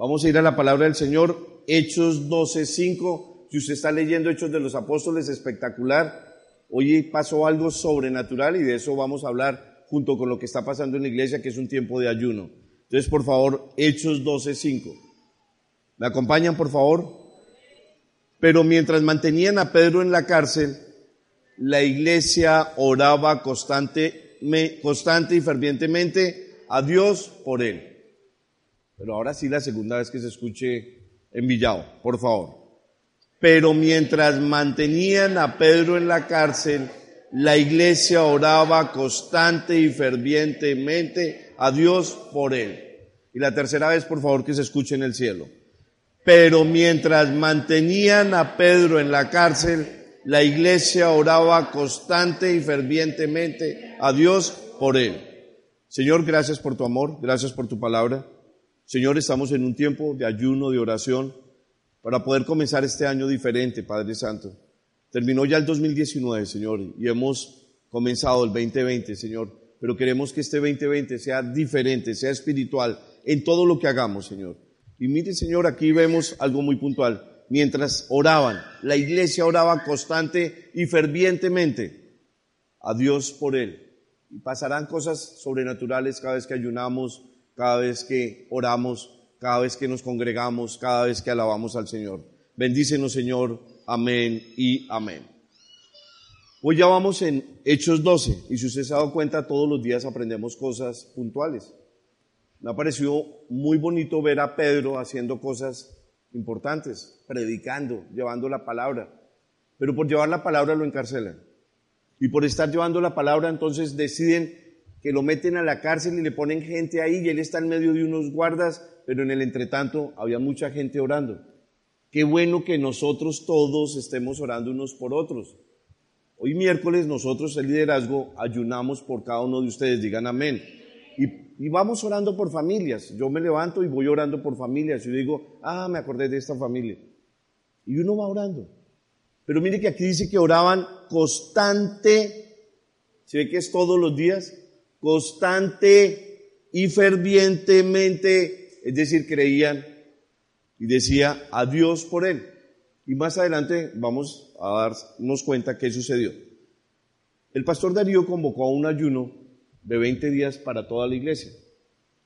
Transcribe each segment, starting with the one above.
Vamos a ir a la palabra del Señor, Hechos 12:5. Si usted está leyendo Hechos de los Apóstoles, espectacular. Hoy pasó algo sobrenatural y de eso vamos a hablar junto con lo que está pasando en la iglesia, que es un tiempo de ayuno. Entonces, por favor, Hechos 12:5. ¿Me acompañan, por favor? Pero mientras mantenían a Pedro en la cárcel, la iglesia oraba constante, constante y fervientemente a Dios por él. Pero ahora sí la segunda vez que se escuche en Villao, por favor. Pero mientras mantenían a Pedro en la cárcel, la iglesia oraba constante y fervientemente a Dios por él. Y la tercera vez, por favor, que se escuche en el cielo. Pero mientras mantenían a Pedro en la cárcel, la iglesia oraba constante y fervientemente a Dios por él. Señor, gracias por tu amor, gracias por tu palabra. Señor, estamos en un tiempo de ayuno, de oración, para poder comenzar este año diferente, Padre Santo. Terminó ya el 2019, Señor, y hemos comenzado el 2020, Señor, pero queremos que este 2020 sea diferente, sea espiritual en todo lo que hagamos, Señor. Y mire, Señor, aquí vemos algo muy puntual. Mientras oraban, la iglesia oraba constante y fervientemente a Dios por él. Y pasarán cosas sobrenaturales cada vez que ayunamos, cada vez que oramos, cada vez que nos congregamos, cada vez que alabamos al Señor. Bendícenos, Señor. Amén y amén. Hoy ya vamos en Hechos 12 y si usted se ha dado cuenta, todos los días aprendemos cosas puntuales. Me ha parecido muy bonito ver a Pedro haciendo cosas importantes, predicando, llevando la palabra. Pero por llevar la palabra lo encarcelan. Y por estar llevando la palabra entonces deciden que lo meten a la cárcel y le ponen gente ahí y él está en medio de unos guardas, pero en el entretanto había mucha gente orando. Qué bueno que nosotros todos estemos orando unos por otros. Hoy miércoles nosotros el liderazgo ayunamos por cada uno de ustedes, digan amén. Y, vamos orando por familias. Yo me levanto y voy orando por familias y digo, ah, me acordé de esta familia. Y uno va orando. Pero mire que aquí dice que oraban constante. ¿Se ve que es todos los días? Constante y fervientemente, es decir, creían y decía a Dios por él. Y más adelante vamos a darnos cuenta qué sucedió. El pastor Darío convocó a un ayuno de 20 días para toda la iglesia.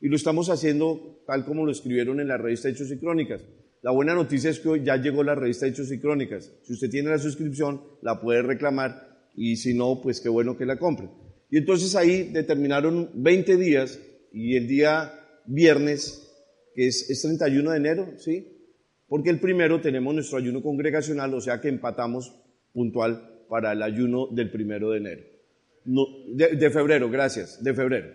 Y lo estamos haciendo tal como lo escribieron en la revista Hechos y Crónicas. La buena noticia es que hoy ya llegó la revista Hechos y Crónicas. Si usted tiene la suscripción, la puede reclamar y si no, pues qué bueno que la compre. Y entonces ahí determinaron 20 días y el día viernes, que es, 31 de enero, ¿sí? Porque el primero tenemos nuestro ayuno congregacional, o sea que empatamos puntual para el ayuno del primero de enero. No, de, febrero, gracias, de febrero.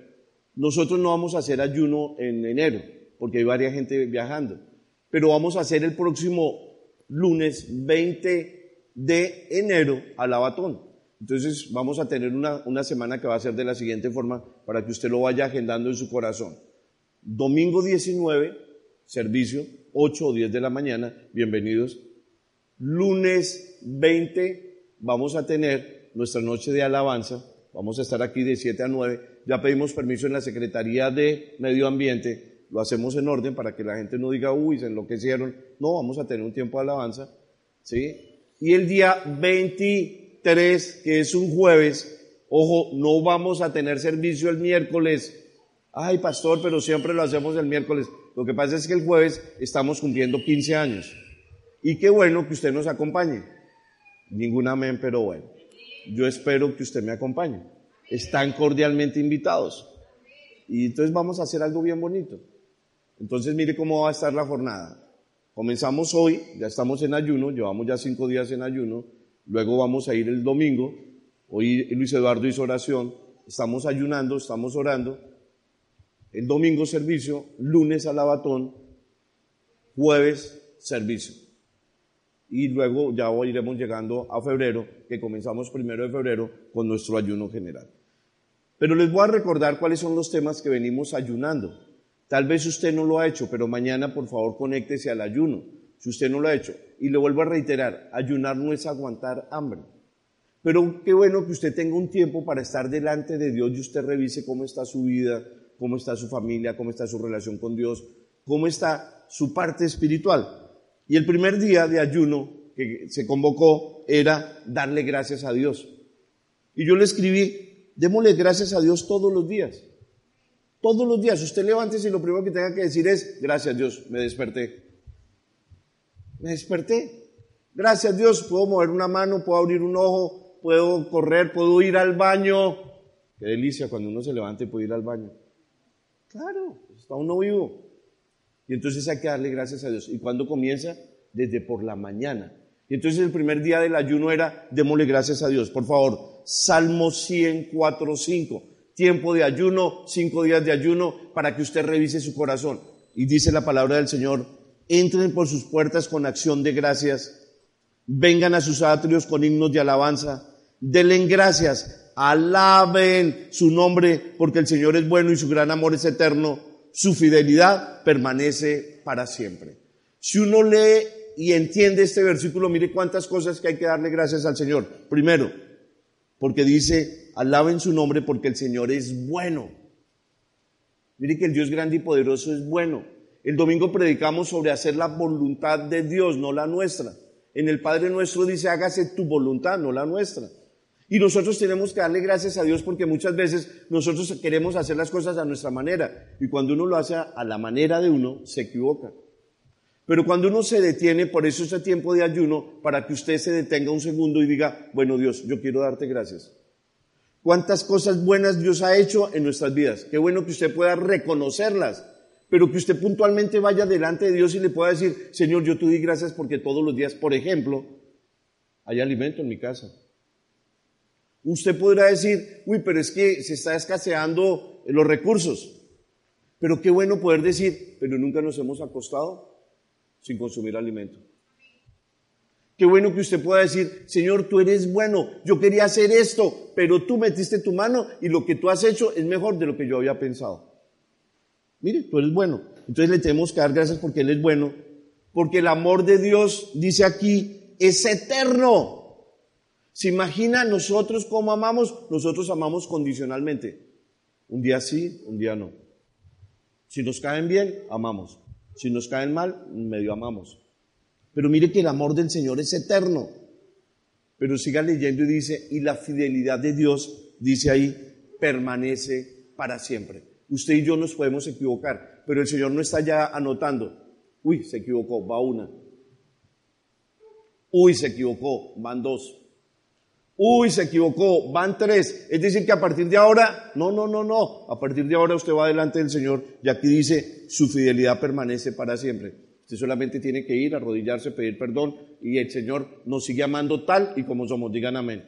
Nosotros no vamos a hacer ayuno en enero, porque hay varias gente viajando, pero vamos a hacer el próximo lunes 20 de enero a Labatón. Entonces vamos a tener una, semana que va a ser de la siguiente forma para que usted lo vaya agendando en su corazón. Domingo 19, servicio, 8 o 10 de la mañana, bienvenidos. Lunes 20 vamos a tener nuestra noche de alabanza, vamos a estar aquí de 7 a 9. Ya pedimos permiso en la Secretaría de Medio Ambiente, lo hacemos en orden para que la gente no diga, uy, se enloquecieron. No, vamos a tener un tiempo de alabanza. ¿sí? Y el día 20 3, que es un jueves, ojo, no vamos a tener servicio el miércoles Ay, pastor, pero siempre lo hacemos el miércoles. Lo que pasa es que el jueves estamos cumpliendo 15 años. Y qué bueno que usted nos acompañe. Ningún amén, pero bueno. Yo espero que usted me acompañe. Están cordialmente invitados. Y entonces vamos a hacer algo bien bonito. Entonces mire cómo va a estar la jornada. Comenzamos hoy, ya estamos en ayuno, llevamos ya cinco días en ayuno, luego vamos a ir el domingo, hoy Luis Eduardo hizo oración, estamos ayunando, estamos orando, el domingo servicio, lunes alabatón, jueves servicio. Y luego ya iremos llegando a febrero, que comenzamos primero de febrero con nuestro ayuno general. Pero les voy a recordar cuáles son los temas que venimos ayunando. Tal vez usted no lo ha hecho, pero mañana por favor conéctese al ayuno, si usted no lo ha hecho. Y le vuelvo a reiterar, ayunar no es aguantar hambre. Pero qué bueno que usted tenga un tiempo para estar delante de Dios y usted revise cómo está su vida, cómo está su familia, cómo está su relación con Dios, cómo está su parte espiritual. Y el primer día de ayuno que se convocó era darle gracias a Dios. Y yo le escribí, démosle gracias a Dios todos los días. Todos los días, usted levántese y lo primero que tenga que decir es, gracias Dios, me desperté. Me desperté. Gracias Dios, puedo mover una mano, puedo abrir un ojo, puedo correr, puedo ir al baño. Qué delicia cuando uno se levanta y puede ir al baño. Claro, está uno vivo. Y entonces hay que darle gracias a Dios. ¿Y cuando comienza? Desde por la mañana. Y entonces el primer día del ayuno era, démosle gracias a Dios. Por favor, Salmo 104, 5. Tiempo de ayuno, cinco días de ayuno, para que usted revise su corazón. Y dice la palabra del Señor, entren por sus puertas con acción de gracias, vengan a sus atrios con himnos de alabanza, denle gracias, alaben su nombre porque el Señor es bueno y su gran amor es eterno, su fidelidad permanece para siempre. Si uno lee y entiende este versículo, mire cuántas cosas que hay que darle gracias al Señor. Primero, porque dice, alaben su nombre porque el Señor es bueno. Mire que el Dios grande y poderoso es bueno. El domingo predicamos sobre hacer la voluntad de Dios, no la nuestra. En el Padre nuestro dice, hágase tu voluntad, no la nuestra. Y nosotros tenemos que darle gracias a Dios porque muchas veces nosotros queremos hacer las cosas a nuestra manera. Y cuando uno lo hace a la manera de uno, se equivoca. Pero cuando uno se detiene, por eso ese tiempo de ayuno, para que usted se detenga un segundo y diga, bueno Dios, yo quiero darte gracias. ¿Cuántas cosas buenas Dios ha hecho en nuestras vidas? Qué bueno que usted pueda reconocerlas, pero que usted puntualmente vaya delante de Dios y le pueda decir, Señor, yo te doy gracias porque todos los días, por ejemplo, hay alimento en mi casa. Usted podrá decir, uy, pero es que se está escaseando los recursos. Pero qué bueno poder decir, pero nunca nos hemos acostado sin consumir alimento. Qué bueno que usted pueda decir, Señor, tú eres bueno, yo quería hacer esto, pero tú metiste tu mano y lo que tú has hecho es mejor de lo que yo había pensado. Mire, tú eres bueno. Entonces le tenemos que dar gracias porque Él es bueno, porque el amor de Dios, dice aquí, es eterno. ¿Se imagina nosotros cómo amamos? Nosotros amamos condicionalmente. Un día sí, un día no. Si nos caen bien, amamos. Si nos caen mal, medio amamos. Pero mire que el amor del Señor es eterno. Pero siga leyendo y dice, y la fidelidad de Dios, dice ahí, permanece para siempre. Usted y yo nos podemos equivocar, pero el Señor no está ya anotando. Uy, se equivocó, va una. Uy, se equivocó, van dos. Uy, se equivocó, van tres. Es decir, que a partir de ahora, no, no, no, no. A partir de ahora usted va delante del Señor y aquí dice, su fidelidad permanece para siempre. Usted solamente tiene que ir, arrodillarse, pedir perdón y el Señor nos sigue amando tal y como somos. Digan amén.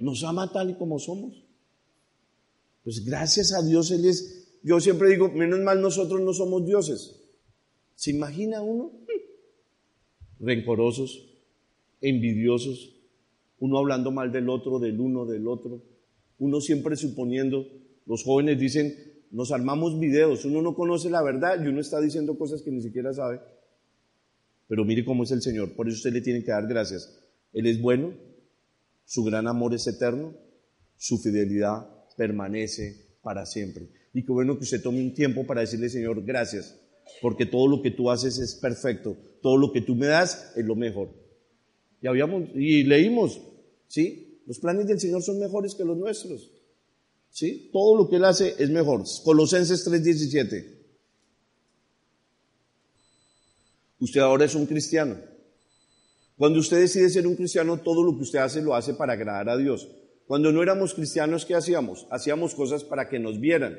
Nos ama tal y como somos. Pues gracias a Dios Él es, yo siempre digo, menos mal nosotros no somos dioses. ¿Se imagina uno? Rencorosos, envidiosos, uno hablando mal del otro, del uno, del otro, uno siempre suponiendo, los jóvenes dicen, nos armamos videos, uno no conoce la verdad y uno está diciendo cosas que ni siquiera sabe. Pero mire cómo es el Señor, por eso usted le tiene que dar gracias. Él es bueno, su gran amor es eterno, su fidelidad permanece para siempre. Y qué bueno que usted tome un tiempo para decirle, Señor, gracias, porque todo lo que tú haces es perfecto, todo lo que tú me das es lo mejor. Y habíamos, y leímos, ¿Sí? Los planes del Señor son mejores que los nuestros. ¿Sí? Todo lo que Él hace es mejor. Colosenses 3:17. Usted ahora es un cristiano. Cuando usted decide ser un cristiano, todo lo que usted hace lo hace para agradar a Dios. Cuando no éramos cristianos, ¿qué hacíamos? Hacíamos cosas para que nos vieran,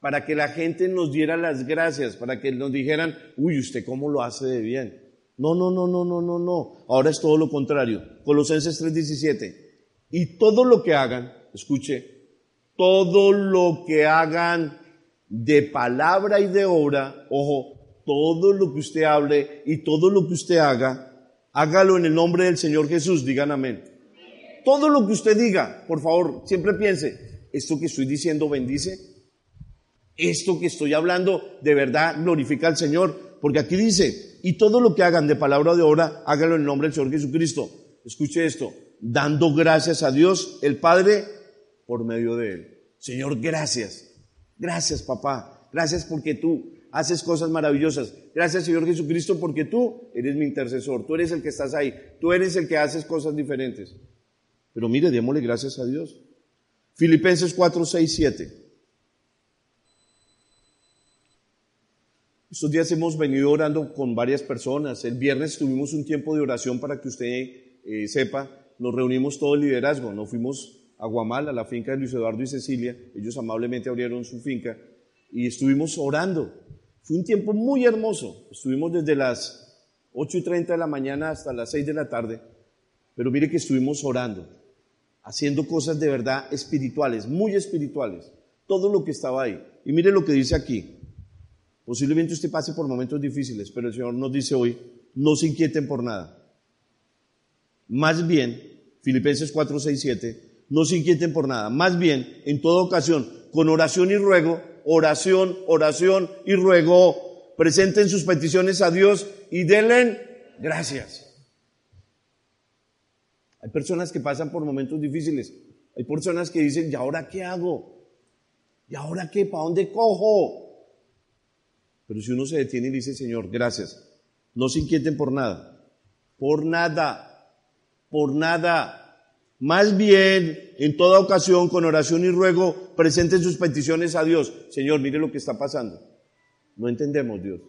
para que la gente nos diera las gracias, para que nos dijeran, uy, usted cómo lo hace de bien. No, no, no, no, no, no, no. Ahora es todo lo contrario. Colosenses 3:17. Y todo lo que hagan, escuche, todo lo que hagan de palabra y de obra, ojo, todo lo que usted hable y todo lo que usted haga, hágalo en el nombre del Señor Jesús, digan amén. Todo lo que usted diga, por favor, siempre piense, ¿esto que estoy diciendo bendice? ¿Esto que estoy hablando de verdad glorifica al Señor? Porque aquí dice, y todo lo que hagan de palabra o de obra, háganlo en nombre del Señor Jesucristo. Escuche esto, dando gracias a Dios, el Padre, por medio de Él. Señor, gracias. Gracias, papá. Gracias porque tú haces cosas maravillosas. Gracias, Señor Jesucristo, porque tú eres mi intercesor. Tú eres el que estás ahí. Tú eres el que haces cosas diferentes. Pero mire, démosle gracias a Dios. Filipenses 4, 6, 7. Estos días hemos venido orando con varias personas. El viernes tuvimos un tiempo de oración para que usted eh, sepa. Nos reunimos todo el liderazgo. Nos fuimos a Guamal, a la finca de Luis Eduardo y Cecilia. Ellos amablemente abrieron su finca y estuvimos orando. Fue un tiempo muy hermoso. Estuvimos desde las 8 y 30 de la mañana hasta las 6 de la tarde. Pero mire que estuvimos orando, haciendo cosas de verdad espirituales, muy espirituales. Todo lo que estaba ahí. Y mire lo que dice aquí. Posiblemente usted pase por momentos difíciles, pero el Señor nos dice hoy, no se inquieten por nada. Más bien, Filipenses 4, 6, 7, no se inquieten por nada. Más bien, en toda ocasión, con oración y ruego, oración, oración y ruego, presenten sus peticiones a Dios y denle gracias. Hay personas que pasan por momentos difíciles. Hay personas que dicen, ¿y ahora qué hago? ¿Y ahora qué? ¿Para dónde cojo? Pero si uno se detiene y dice, Señor, gracias, no se inquieten por nada, por nada, por nada. Más bien, en toda ocasión, con oración y ruego, presenten sus peticiones a Dios. Señor, mire lo que está pasando. No entendemos, Dios.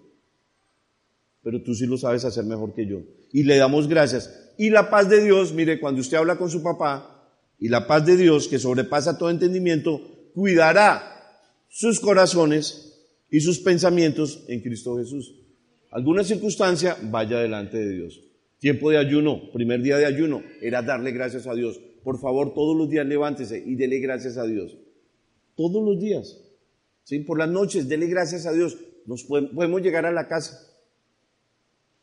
Pero tú sí lo sabes hacer mejor que yo. Y le damos gracias. Y la paz de Dios, mire, cuando usted habla con su papá, y la paz de Dios, que sobrepasa todo entendimiento, cuidará sus corazones y sus pensamientos en Cristo Jesús. Alguna circunstancia, vaya delante de Dios. Tiempo de ayuno, primer día de ayuno, era darle gracias a Dios. Por favor, todos los días levántese y dele gracias a Dios. Todos los días. ¿Sí? Por las noches, dele gracias a Dios. Nos podemos llegar a la casa.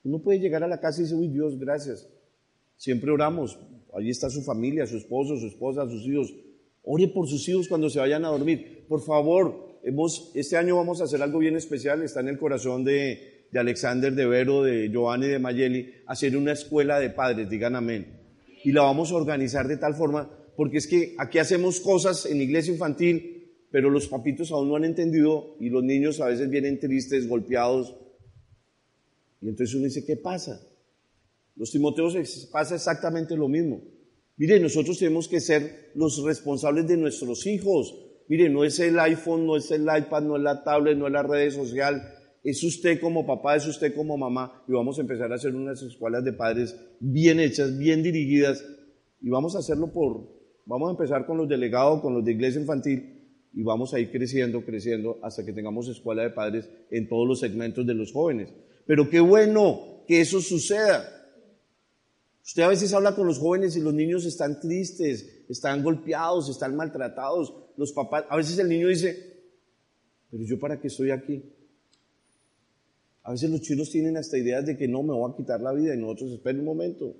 Uno puede llegar a la casa y decir, uy Dios, gracias. Siempre oramos. Allí está su familia, su esposo, su esposa, sus hijos. Ore por sus hijos cuando se vayan a dormir. Por favor, este año vamos a hacer algo bien especial, está en el corazón de, de Alexander, de Vero, de Giovanni, de Mayeli, hacer una escuela de padres, digan amén. Y la vamos a organizar de tal forma, porque es que aquí hacemos cosas en iglesia infantil, pero los papitos aún no han entendido y los niños a veces vienen tristes, golpeados. Y entonces uno dice, ¿qué pasa? Los Timoteos pasa exactamente lo mismo. Mire, nosotros tenemos que ser los responsables de nuestros hijos, Mire, no es el iPhone, no es el iPad, no es la tablet, no es la red social. Es usted como papá, es usted como mamá. Y vamos a empezar a hacer unas escuelas de padres bien hechas, bien dirigidas. Y vamos a hacerlo por, vamos a empezar con los delegados, con los de iglesia infantil. Y vamos a ir creciendo, creciendo, hasta que tengamos escuela de padres en todos los segmentos de los jóvenes. Pero qué bueno que eso suceda. Usted a veces habla con los jóvenes y los niños están tristes, están golpeados, están maltratados. Los papás, a veces el niño dice, pero yo para qué estoy aquí. A veces los chinos tienen hasta ideas de que no me voy a quitar la vida y nosotros esperen un momento.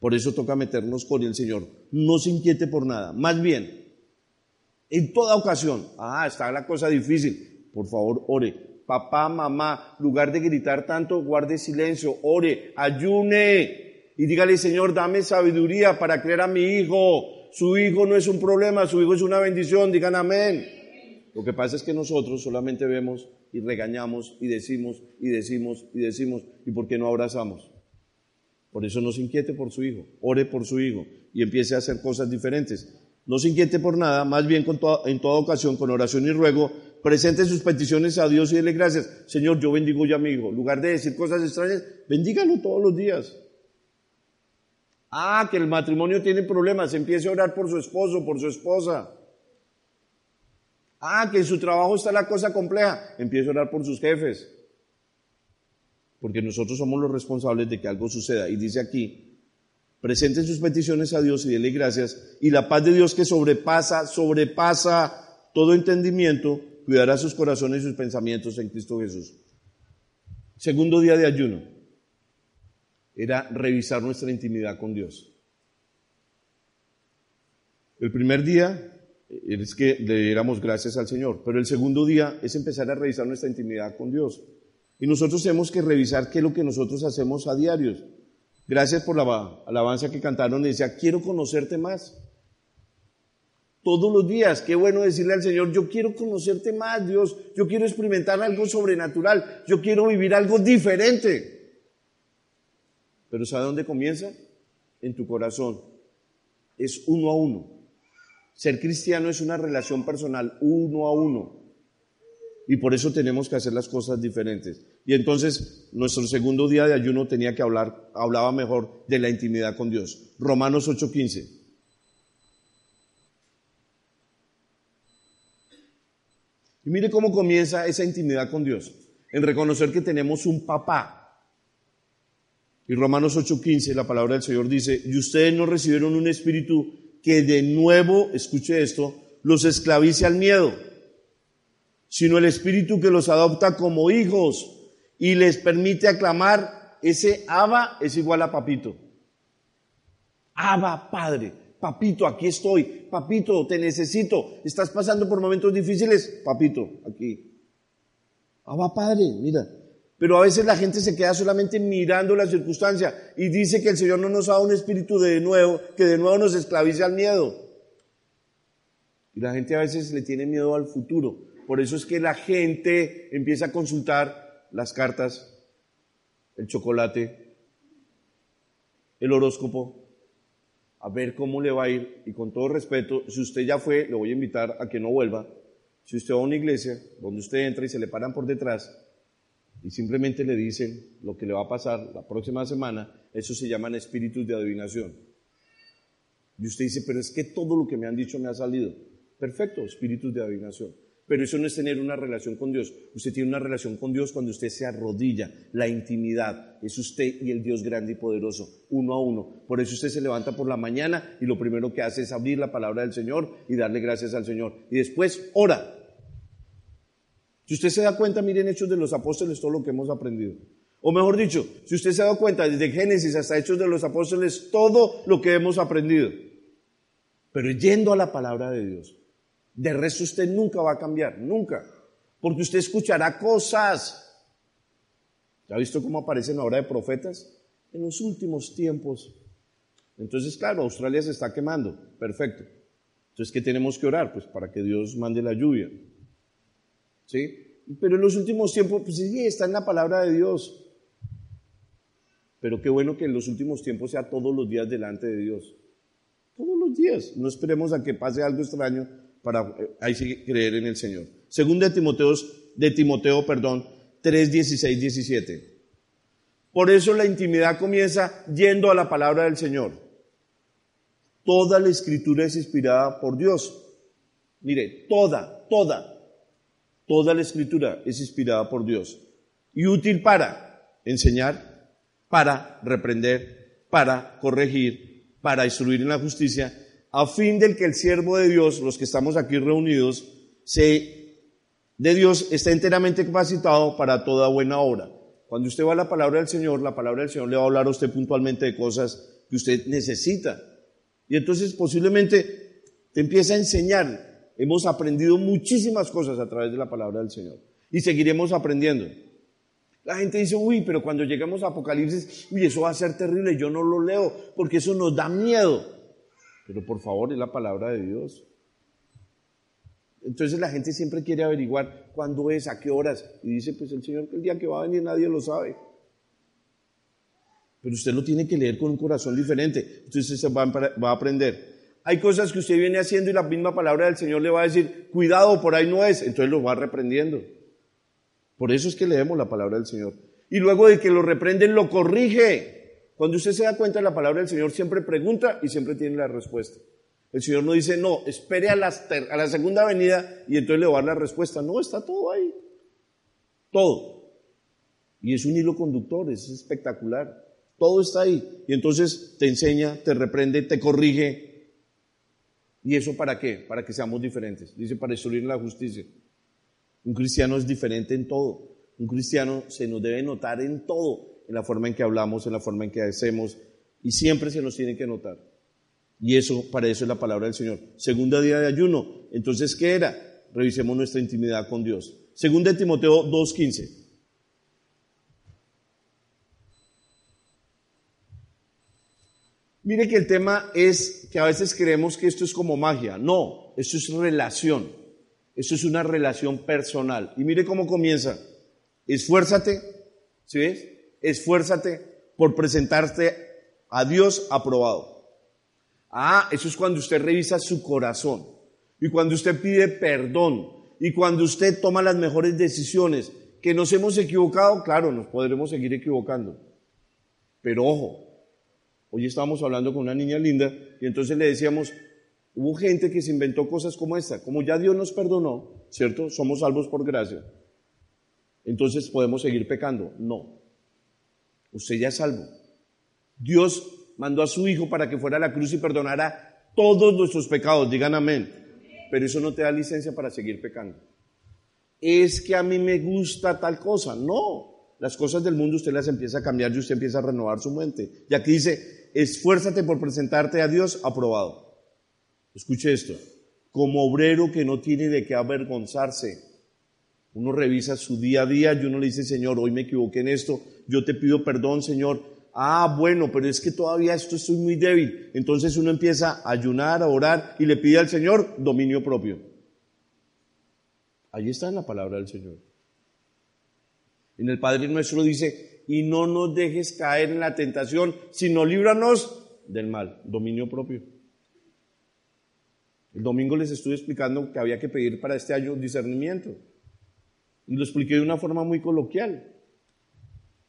Por eso toca meternos con el Señor. No se inquiete por nada. Más bien, en toda ocasión, ah, está la cosa difícil. Por favor, ore. Papá, mamá, lugar de gritar tanto, guarde silencio, ore, ayune, y dígale, Señor, dame sabiduría para creer a mi hijo. Su hijo no es un problema, su hijo es una bendición, digan amén. Lo que pasa es que nosotros solamente vemos y regañamos y decimos y decimos y decimos, ¿y por qué no abrazamos? Por eso no se inquiete por su hijo, ore por su hijo y empiece a hacer cosas diferentes. No se inquiete por nada, más bien en toda ocasión, con oración y ruego, presente sus peticiones a Dios y dele gracias. Señor, yo bendigo a mi hijo. En lugar de decir cosas extrañas, bendígalo todos los días. Ah, que el matrimonio tiene problemas, empiece a orar por su esposo, por su esposa. Ah, que en su trabajo está la cosa compleja, empiece a orar por sus jefes. Porque nosotros somos los responsables de que algo suceda. Y dice aquí, presenten sus peticiones a Dios y denle gracias. Y la paz de Dios que sobrepasa, sobrepasa todo entendimiento, cuidará sus corazones y sus pensamientos en Cristo Jesús. Segundo día de ayuno era revisar nuestra intimidad con Dios. El primer día es que le diéramos gracias al Señor, pero el segundo día es empezar a revisar nuestra intimidad con Dios. Y nosotros tenemos que revisar qué es lo que nosotros hacemos a diarios. Gracias por la alabanza que cantaron y decía, quiero conocerte más. Todos los días, qué bueno decirle al Señor, yo quiero conocerte más, Dios, yo quiero experimentar algo sobrenatural, yo quiero vivir algo diferente. Pero ¿sabe dónde comienza? En tu corazón. Es uno a uno. Ser cristiano es una relación personal uno a uno. Y por eso tenemos que hacer las cosas diferentes. Y entonces nuestro segundo día de ayuno tenía que hablar, hablaba mejor de la intimidad con Dios. Romanos 8:15. Y mire cómo comienza esa intimidad con Dios. En reconocer que tenemos un papá y Romanos 8:15, la palabra del Señor dice, y ustedes no recibieron un espíritu que de nuevo, escuche esto, los esclavice al miedo, sino el espíritu que los adopta como hijos y les permite aclamar, ese Abba es igual a papito. Abba, Padre, papito, aquí estoy, papito, te necesito, estás pasando por momentos difíciles, papito, aquí. Abba, Padre, mira, pero a veces la gente se queda solamente mirando la circunstancia y dice que el Señor no nos da un espíritu de nuevo, que de nuevo nos esclavice al miedo. Y la gente a veces le tiene miedo al futuro. Por eso es que la gente empieza a consultar las cartas, el chocolate, el horóscopo, a ver cómo le va a ir. Y con todo respeto, si usted ya fue, le voy a invitar a que no vuelva. Si usted va a una iglesia donde usted entra y se le paran por detrás, y simplemente le dicen lo que le va a pasar la próxima semana, eso se llaman espíritus de adivinación. Y usted dice, pero es que todo lo que me han dicho me ha salido. Perfecto, espíritus de adivinación. Pero eso no es tener una relación con Dios. Usted tiene una relación con Dios cuando usted se arrodilla. La intimidad es usted y el Dios grande y poderoso, uno a uno. Por eso usted se levanta por la mañana y lo primero que hace es abrir la palabra del Señor y darle gracias al Señor. Y después ora. Si usted se da cuenta, miren Hechos de los Apóstoles, todo lo que hemos aprendido. O mejor dicho, si usted se da cuenta, desde Génesis hasta Hechos de los Apóstoles, todo lo que hemos aprendido. Pero yendo a la palabra de Dios. De resto usted nunca va a cambiar, nunca. Porque usted escuchará cosas. ¿Ya ha visto cómo aparecen ahora de profetas? En los últimos tiempos. Entonces, claro, Australia se está quemando. Perfecto. Entonces, ¿qué tenemos que orar? Pues para que Dios mande la lluvia. ¿Sí? Pero en los últimos tiempos, pues sí, está en la palabra de Dios. Pero qué bueno que en los últimos tiempos sea todos los días delante de Dios. Todos los días. No esperemos a que pase algo extraño para eh, ahí creer en el Señor. Segunda de Timoteo, de Timoteo, perdón, 3, 16, 17. Por eso la intimidad comienza yendo a la palabra del Señor. Toda la escritura es inspirada por Dios. Mire, toda, toda. Toda la escritura es inspirada por Dios y útil para enseñar, para reprender, para corregir, para instruir en la justicia, a fin del que el siervo de Dios, los que estamos aquí reunidos, se, de Dios está enteramente capacitado para toda buena obra. Cuando usted va a la palabra del Señor, la palabra del Señor le va a hablar a usted puntualmente de cosas que usted necesita. Y entonces posiblemente te empieza a enseñar Hemos aprendido muchísimas cosas a través de la palabra del Señor y seguiremos aprendiendo. La gente dice, uy, pero cuando llegamos a Apocalipsis, uy, eso va a ser terrible, yo no lo leo porque eso nos da miedo. Pero por favor, es la palabra de Dios. Entonces la gente siempre quiere averiguar cuándo es, a qué horas. Y dice, pues el Señor, que el día que va a venir nadie lo sabe. Pero usted lo tiene que leer con un corazón diferente. Entonces usted va a aprender Hay cosas que usted viene haciendo y la misma palabra del Señor le va a decir, cuidado, por ahí no es. Entonces lo va reprendiendo. Por eso es que leemos la palabra del Señor. Y luego de que lo reprenden, lo corrige. Cuando usted se da cuenta de la palabra del Señor, siempre pregunta y siempre tiene la respuesta. El Señor no dice, no, espere a la, a la segunda venida y entonces le va a dar la respuesta. No, está todo ahí. Todo. Y es un hilo conductor, es espectacular. Todo está ahí. Y entonces te enseña, te reprende, te corrige. ¿Y eso para qué? Para que seamos diferentes. Dice, para destruir la justicia. Un cristiano es diferente en todo. Un cristiano se nos debe notar en todo, en la forma en que hablamos, en la forma en que hacemos, y siempre se nos tiene que notar. Y eso, para eso es la palabra del Señor. Segunda día de ayuno. Entonces, ¿qué era? Revisemos nuestra intimidad con Dios. Segunda de Timoteo 2.15. Mire que el tema es que a veces creemos que esto es como magia. No, esto es relación. Esto es una relación personal. Y mire cómo comienza. Esfuérzate, ¿sí ves? Esfuérzate por presentarte a Dios aprobado. Ah, eso es cuando usted revisa su corazón y cuando usted pide perdón y cuando usted toma las mejores decisiones. Que nos hemos equivocado, claro, nos podremos seguir equivocando. Pero ojo, hoy estábamos hablando con una niña linda y entonces le decíamos, hubo gente que se inventó cosas como esta, como ya Dios nos perdonó, ¿cierto? Somos salvos por gracia entonces podemos seguir pecando. No. Usted ya es salvo. Dios mandó a su Hijo para que fuera a la cruz y perdonara todos nuestros pecados. Digan amén. Pero eso no te da licencia para seguir pecando. Es que a mí me gusta tal cosa. No. Las cosas del mundo usted las empieza a cambiar y usted empieza a renovar su mente. Y aquí dice, esfuérzate por presentarte a Dios aprobado. Escuche esto. Como obrero que no tiene de qué avergonzarse uno revisa su día a día y uno le dice, Señor, hoy me equivoqué en esto, yo te pido perdón, Señor. Ah, bueno, pero es que todavía esto estoy muy débil. Entonces uno empieza a ayunar, a orar y le pide al Señor dominio propio. Ahí está en la palabra del Señor. En el Padre nuestro dice, y no nos dejes caer en la tentación, sino líbranos del mal, dominio propio. El domingo les estuve explicando que había que pedir para este año discernimiento. Y lo expliqué de una forma muy coloquial.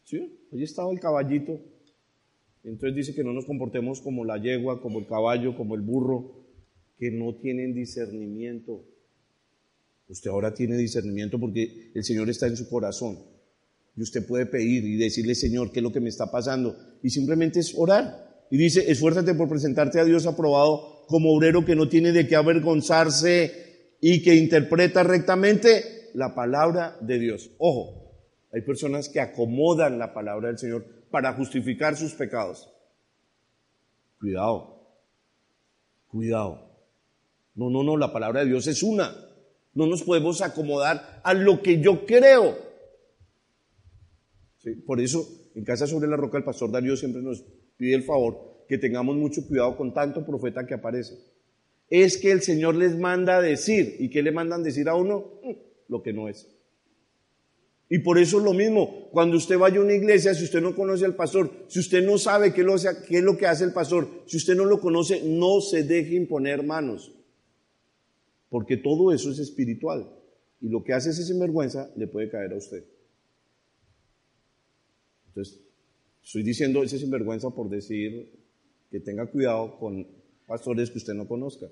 ¿Sí? Allí estaba el caballito. Entonces dice que no nos comportemos como la yegua, como el caballo, como el burro, que no tienen discernimiento. Usted ahora tiene discernimiento porque el Señor está en su corazón. Y usted puede pedir y decirle, Señor, ¿qué es lo que me está pasando? Y simplemente es orar. Y dice, esfuérzate por presentarte a Dios aprobado como obrero que no tiene de qué avergonzarse y que interpreta rectamente la palabra de Dios. Ojo, hay personas que acomodan la palabra del Señor para justificar sus pecados. Cuidado, cuidado. No, no, no, la palabra de Dios es una. No nos podemos acomodar a lo que yo creo. Por eso, en Casa sobre la Roca, el pastor Darío siempre nos pide el favor que tengamos mucho cuidado con tanto profeta que aparece. Es que el Señor les manda decir. ¿Y qué le mandan decir a uno? lo que no es. Y por eso es lo mismo, cuando usted vaya a una iglesia, si usted no conoce al pastor, si usted no sabe qué es lo que hace el pastor, si usted no lo conoce, no se deje imponer manos. Porque todo eso es espiritual. Y lo que hace ese sinvergüenza le puede caer a usted. Entonces, estoy diciendo ese sinvergüenza por decir que tenga cuidado con pastores que usted no conozca.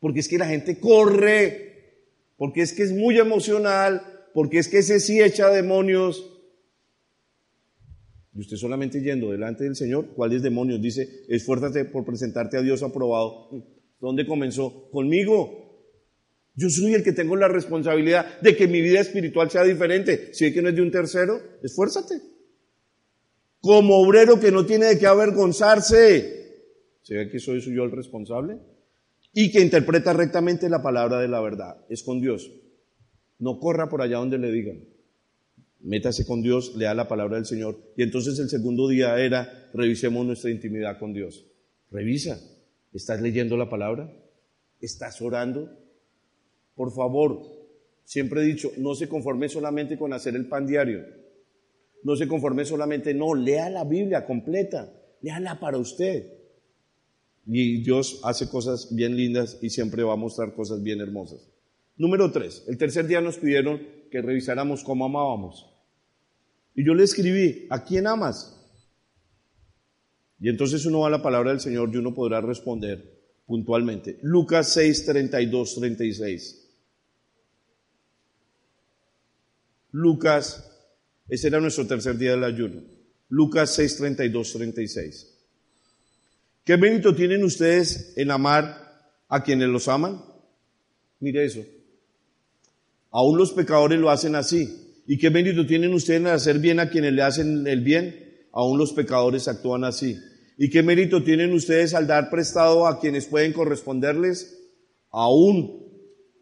Porque es que la gente corre porque es que es muy emocional, porque es que ese sí echa demonios. Y usted solamente yendo delante del Señor, ¿cuáles demonios? Dice, esfuérzate por presentarte a Dios aprobado. ¿Dónde comenzó? Conmigo. Yo soy el que tengo la responsabilidad de que mi vida espiritual sea diferente. Si es que no es de un tercero, esfuérzate. Como obrero que no tiene de qué avergonzarse. ¿Se ve que soy yo el responsable? y que interpreta rectamente la palabra de la verdad. Es con Dios. No corra por allá donde le digan. Métase con Dios, lea la palabra del Señor. Y entonces el segundo día era, revisemos nuestra intimidad con Dios. Revisa. ¿Estás leyendo la palabra? ¿Estás orando? Por favor, siempre he dicho, no se conforme solamente con hacer el pan diario. No se conforme solamente, no, lea la Biblia completa. Léala para usted. Y Dios hace cosas bien lindas y siempre va a mostrar cosas bien hermosas. Número tres, el tercer día nos pidieron que revisáramos cómo amábamos. Y yo le escribí, ¿a quién amas? Y entonces uno va a la palabra del Señor y uno podrá responder puntualmente. Lucas 6, 32, 36. Lucas, ese era nuestro tercer día del ayuno. Lucas 6, 32, 36. ¿Qué mérito tienen ustedes en amar a quienes los aman? Mire eso. Aún los pecadores lo hacen así. ¿Y qué mérito tienen ustedes en hacer bien a quienes le hacen el bien? Aún los pecadores actúan así. ¿Y qué mérito tienen ustedes al dar prestado a quienes pueden corresponderles? Aún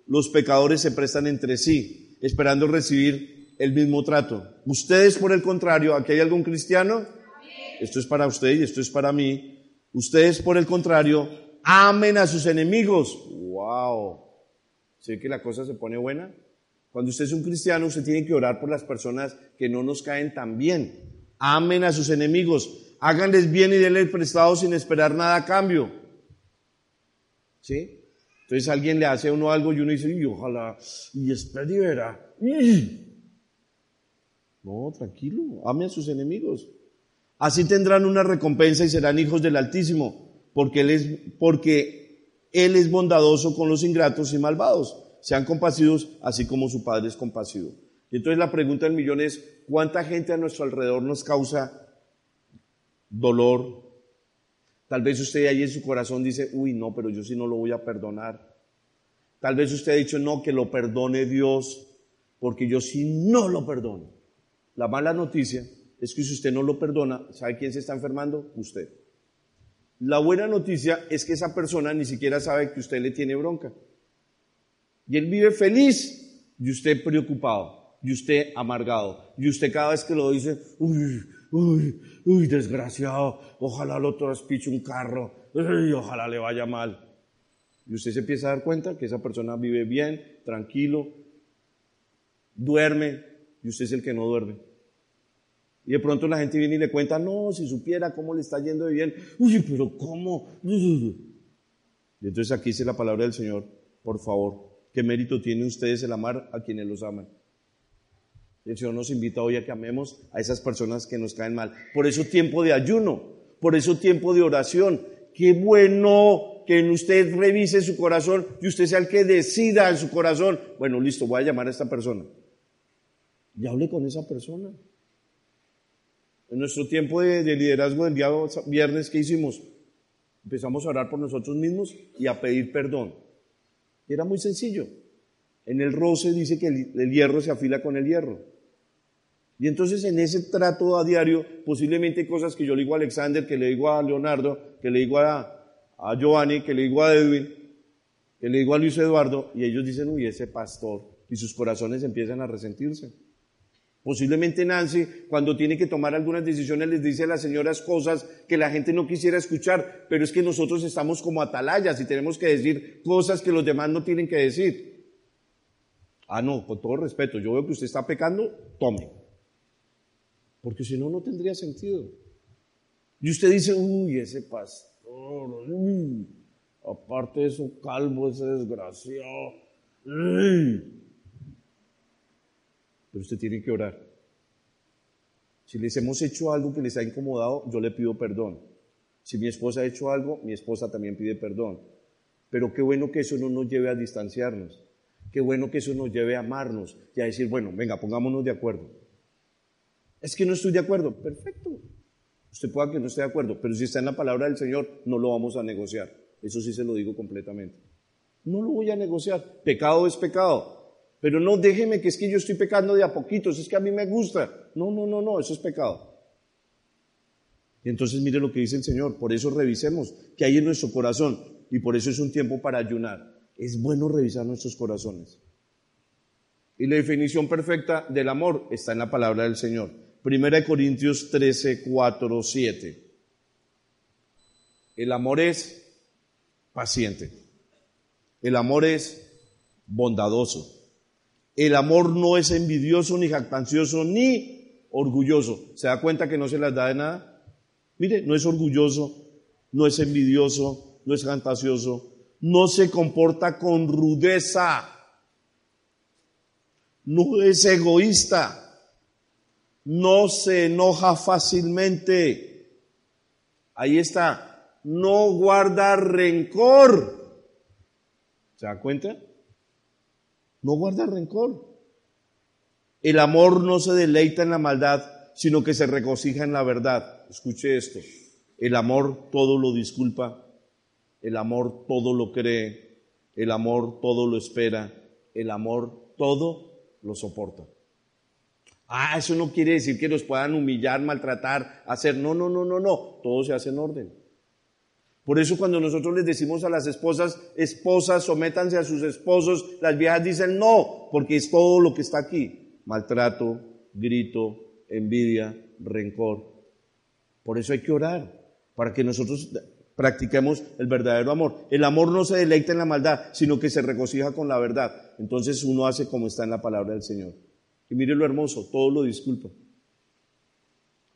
los pecadores se prestan entre sí, esperando recibir el mismo trato. Ustedes, por el contrario, ¿aquí hay algún cristiano? Esto es para usted y esto es para mí. Ustedes, por el contrario, amen a sus enemigos. ¡Wow! ¿Sí que la cosa se pone buena? Cuando usted es un cristiano, usted tiene que orar por las personas que no nos caen tan bien. Amen a sus enemigos. Háganles bien y denles prestado sin esperar nada a cambio. ¿Sí? Entonces alguien le hace a uno algo y uno dice, y ojalá, y espera. No, tranquilo, ame a sus enemigos. Así tendrán una recompensa y serán hijos del Altísimo, porque Él es, porque él es bondadoso con los ingratos y malvados sean compasivos así como su Padre es compasivo. Y entonces la pregunta del millón es, ¿cuánta gente a nuestro alrededor nos causa dolor? Tal vez usted ahí en su corazón dice, uy, no, pero yo sí no lo voy a perdonar. Tal vez usted ha dicho, no, que lo perdone Dios, porque yo sí no lo perdono. La mala noticia es que si usted no lo perdona, ¿sabe quién se está enfermando? Usted. La buena noticia es que esa persona ni siquiera sabe que usted le tiene bronca. Y él vive feliz y usted preocupado, y usted amargado, y usted cada vez que lo dice, uy, uy, uy, desgraciado, ojalá lo traspiche un carro, uy, ojalá le vaya mal. Y usted se empieza a dar cuenta que esa persona vive bien, tranquilo, duerme, y usted es el que no duerme. Y de pronto la gente viene y le cuenta, no, si supiera cómo le está yendo de bien, uy, pero ¿cómo? Y entonces aquí dice la palabra del Señor, por favor, ¿Qué mérito tiene ustedes el amar a quienes los aman? El Señor nos invita hoy a que amemos a esas personas que nos caen mal. Por eso tiempo de ayuno, por eso tiempo de oración. Qué bueno que usted revise su corazón y usted sea el que decida en su corazón. Bueno, listo, voy a llamar a esta persona. Y hable con esa persona. En nuestro tiempo de, de liderazgo del día viernes, ¿qué hicimos? Empezamos a orar por nosotros mismos y a pedir perdón. Era muy sencillo. En el roce dice que el, hierro se afila con el hierro. Y entonces en ese trato a diario, posiblemente cosas que yo le digo a Alexander, que le digo a Leonardo, que le digo a, a Giovanni, que le digo a Edwin, que le digo a Luis Eduardo, y ellos dicen, uy, ese pastor, y sus corazones empiezan a resentirse. Posiblemente Nancy, cuando tiene que tomar algunas decisiones, les dice a las señoras cosas que la gente no quisiera escuchar, pero es que nosotros estamos como atalayas y tenemos que decir cosas que los demás no tienen que decir. Ah, no, con todo respeto, yo veo que usted está pecando, tome. Porque si no, no tendría sentido. Y usted dice, uy, ese pastor, aparte de eso, calvo, ese desgraciado. Pero usted tiene que orar. Si les hemos hecho algo que les ha incomodado, yo le pido perdón. Si mi esposa ha hecho algo, mi esposa también pide perdón. Pero qué bueno que eso no nos lleve a distanciarnos. Qué bueno que eso nos lleve a amarnos y a decir, bueno, venga, pongámonos de acuerdo. Es que no estoy de acuerdo. Perfecto. Usted pueda que no esté de acuerdo, pero si está en la palabra del Señor, no lo vamos a negociar. Eso sí se lo digo completamente. No lo voy a negociar. Pecado es pecado. Pero no déjeme que es que yo estoy pecando de a poquitos, es que a mí me gusta. No, no, no, no, eso es pecado. Y entonces mire lo que dice el Señor, por eso revisemos qué hay en nuestro corazón y por eso es un tiempo para ayunar. Es bueno revisar nuestros corazones. Y la definición perfecta del amor está en la palabra del Señor. Primera de Corintios 13, 4, 7. El amor es paciente. El amor es bondadoso. El amor no es envidioso, ni jactancioso, ni orgulloso. ¿Se da cuenta que no se las da de nada? Mire, no es orgulloso, no es envidioso, no es fantasioso, no se comporta con rudeza, no es egoísta, no se enoja fácilmente. Ahí está, no guarda rencor. ¿Se da cuenta? No guarda rencor. El amor no se deleita en la maldad, sino que se regocija en la verdad. Escuche esto. El amor todo lo disculpa, el amor todo lo cree, el amor todo lo espera, el amor todo lo soporta. Ah, eso no quiere decir que nos puedan humillar, maltratar, hacer. No, no, no, no, no. Todo se hace en orden. Por eso cuando nosotros les decimos a las esposas, esposas, sométanse a sus esposos, las viejas dicen no, porque es todo lo que está aquí. Maltrato, grito, envidia, rencor. Por eso hay que orar, para que nosotros practiquemos el verdadero amor. El amor no se deleita en la maldad, sino que se regocija con la verdad. Entonces uno hace como está en la palabra del Señor. Y mire lo hermoso, todo lo disculpa.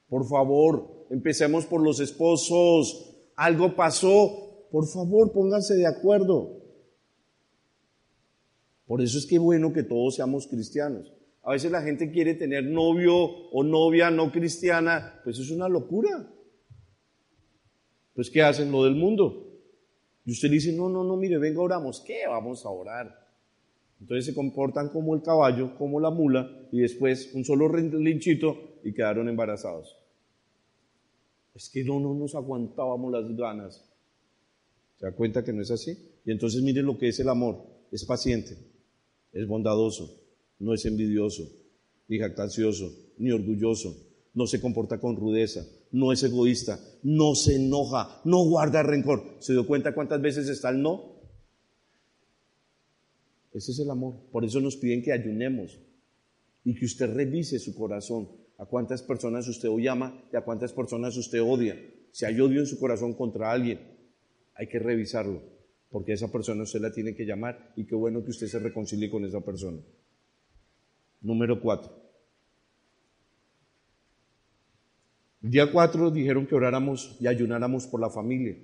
Por favor, empecemos por los esposos. Algo pasó. Por favor, pónganse de acuerdo. Por eso es que es bueno que todos seamos cristianos. A veces la gente quiere tener novio o novia no cristiana, pues es una locura. Pues ¿qué hacen lo del mundo? Y usted dice, no, no, no, mire, venga, oramos. ¿Qué vamos a orar? Entonces se comportan como el caballo, como la mula, y después un solo linchito y quedaron embarazados. Es que no, no nos aguantábamos las ganas. ¿Se da cuenta que no es así? Y entonces miren lo que es el amor. Es paciente, es bondadoso, no es envidioso, ni jactancioso, ni orgulloso, no se comporta con rudeza, no es egoísta, no se enoja, no guarda rencor. ¿Se dio cuenta cuántas veces está el no? Ese es el amor. Por eso nos piden que ayunemos y que usted revise su corazón. A cuántas personas usted hoy ama y a cuántas personas usted odia. Si hay odio en su corazón contra alguien, hay que revisarlo, porque esa persona usted la tiene que llamar y qué bueno que usted se reconcilie con esa persona. Número cuatro. día cuatro dijeron que oráramos y ayunáramos por la familia.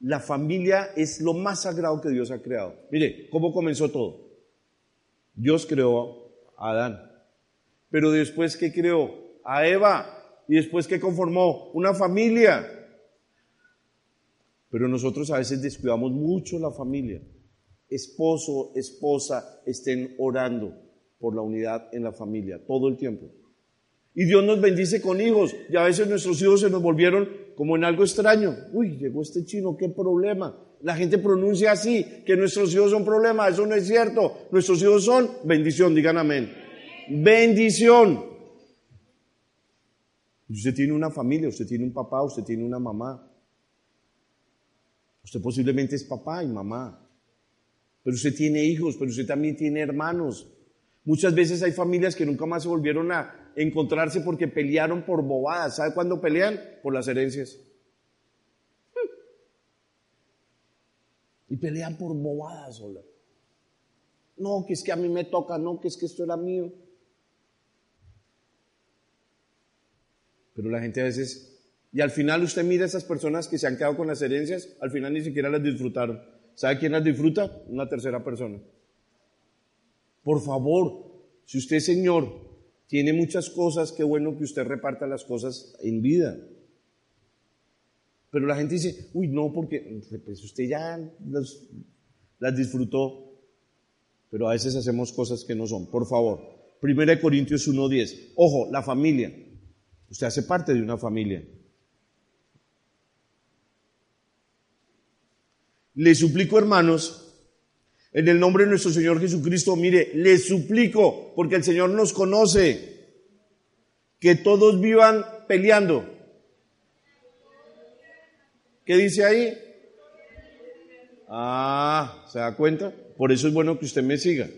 La familia es lo más sagrado que Dios ha creado. Mire, ¿cómo comenzó todo? Dios creó a Adán. Pero después, ¿qué creó? A Eva. Y después, ¿qué conformó? Una familia. Pero nosotros a veces descuidamos mucho la familia. Esposo, esposa, estén orando por la unidad en la familia todo el tiempo. Y Dios nos bendice con hijos. Y a veces nuestros hijos se nos volvieron como en algo extraño. Uy, llegó este chino, qué problema. La gente pronuncia así, que nuestros hijos son problema. Eso no es cierto. Nuestros hijos son bendición, digan amén. Bendición. Usted tiene una familia, usted tiene un papá, usted tiene una mamá. Usted posiblemente es papá y mamá. Pero usted tiene hijos, pero usted también tiene hermanos. Muchas veces hay familias que nunca más se volvieron a encontrarse porque pelearon por bobadas. ¿Sabe cuándo pelean? Por las herencias. Y pelean por bobadas sola. No, que es que a mí me toca, no, que es que esto era mío. Pero la gente a veces, y al final usted mira a esas personas que se han quedado con las herencias, al final ni siquiera las disfrutaron. ¿Sabe quién las disfruta? Una tercera persona. Por favor, si usted, Señor, tiene muchas cosas, qué bueno que usted reparta las cosas en vida. Pero la gente dice, uy, no, porque pues usted ya las, disfrutó. Pero a veces hacemos cosas que no son. Por favor, 1 Corintios 1.10. Ojo, la familia. Usted hace parte de una familia. Le suplico, hermanos, en el nombre de nuestro Señor Jesucristo, mire, le suplico, porque el Señor nos conoce, que todos vivan peleando. ¿Qué dice ahí? Ah, ¿se da cuenta? Por eso es bueno que usted me siga,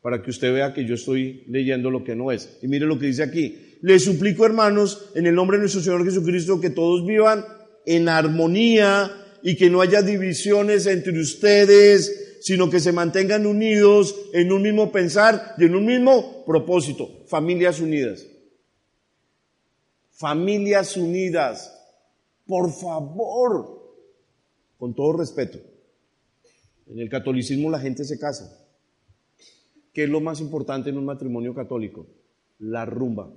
para que usted vea que yo estoy leyendo lo que no es. Y mire lo que dice aquí. Le suplico, hermanos, en el nombre de nuestro Señor Jesucristo, que todos vivan en armonía y que no haya divisiones entre ustedes, sino que se mantengan unidos en un mismo pensar y en un mismo propósito. Familias unidas. Familias unidas. Por favor. con todo respeto. En el catolicismo la gente se casa. ¿Qué es lo más importante en un matrimonio católico? La rumba.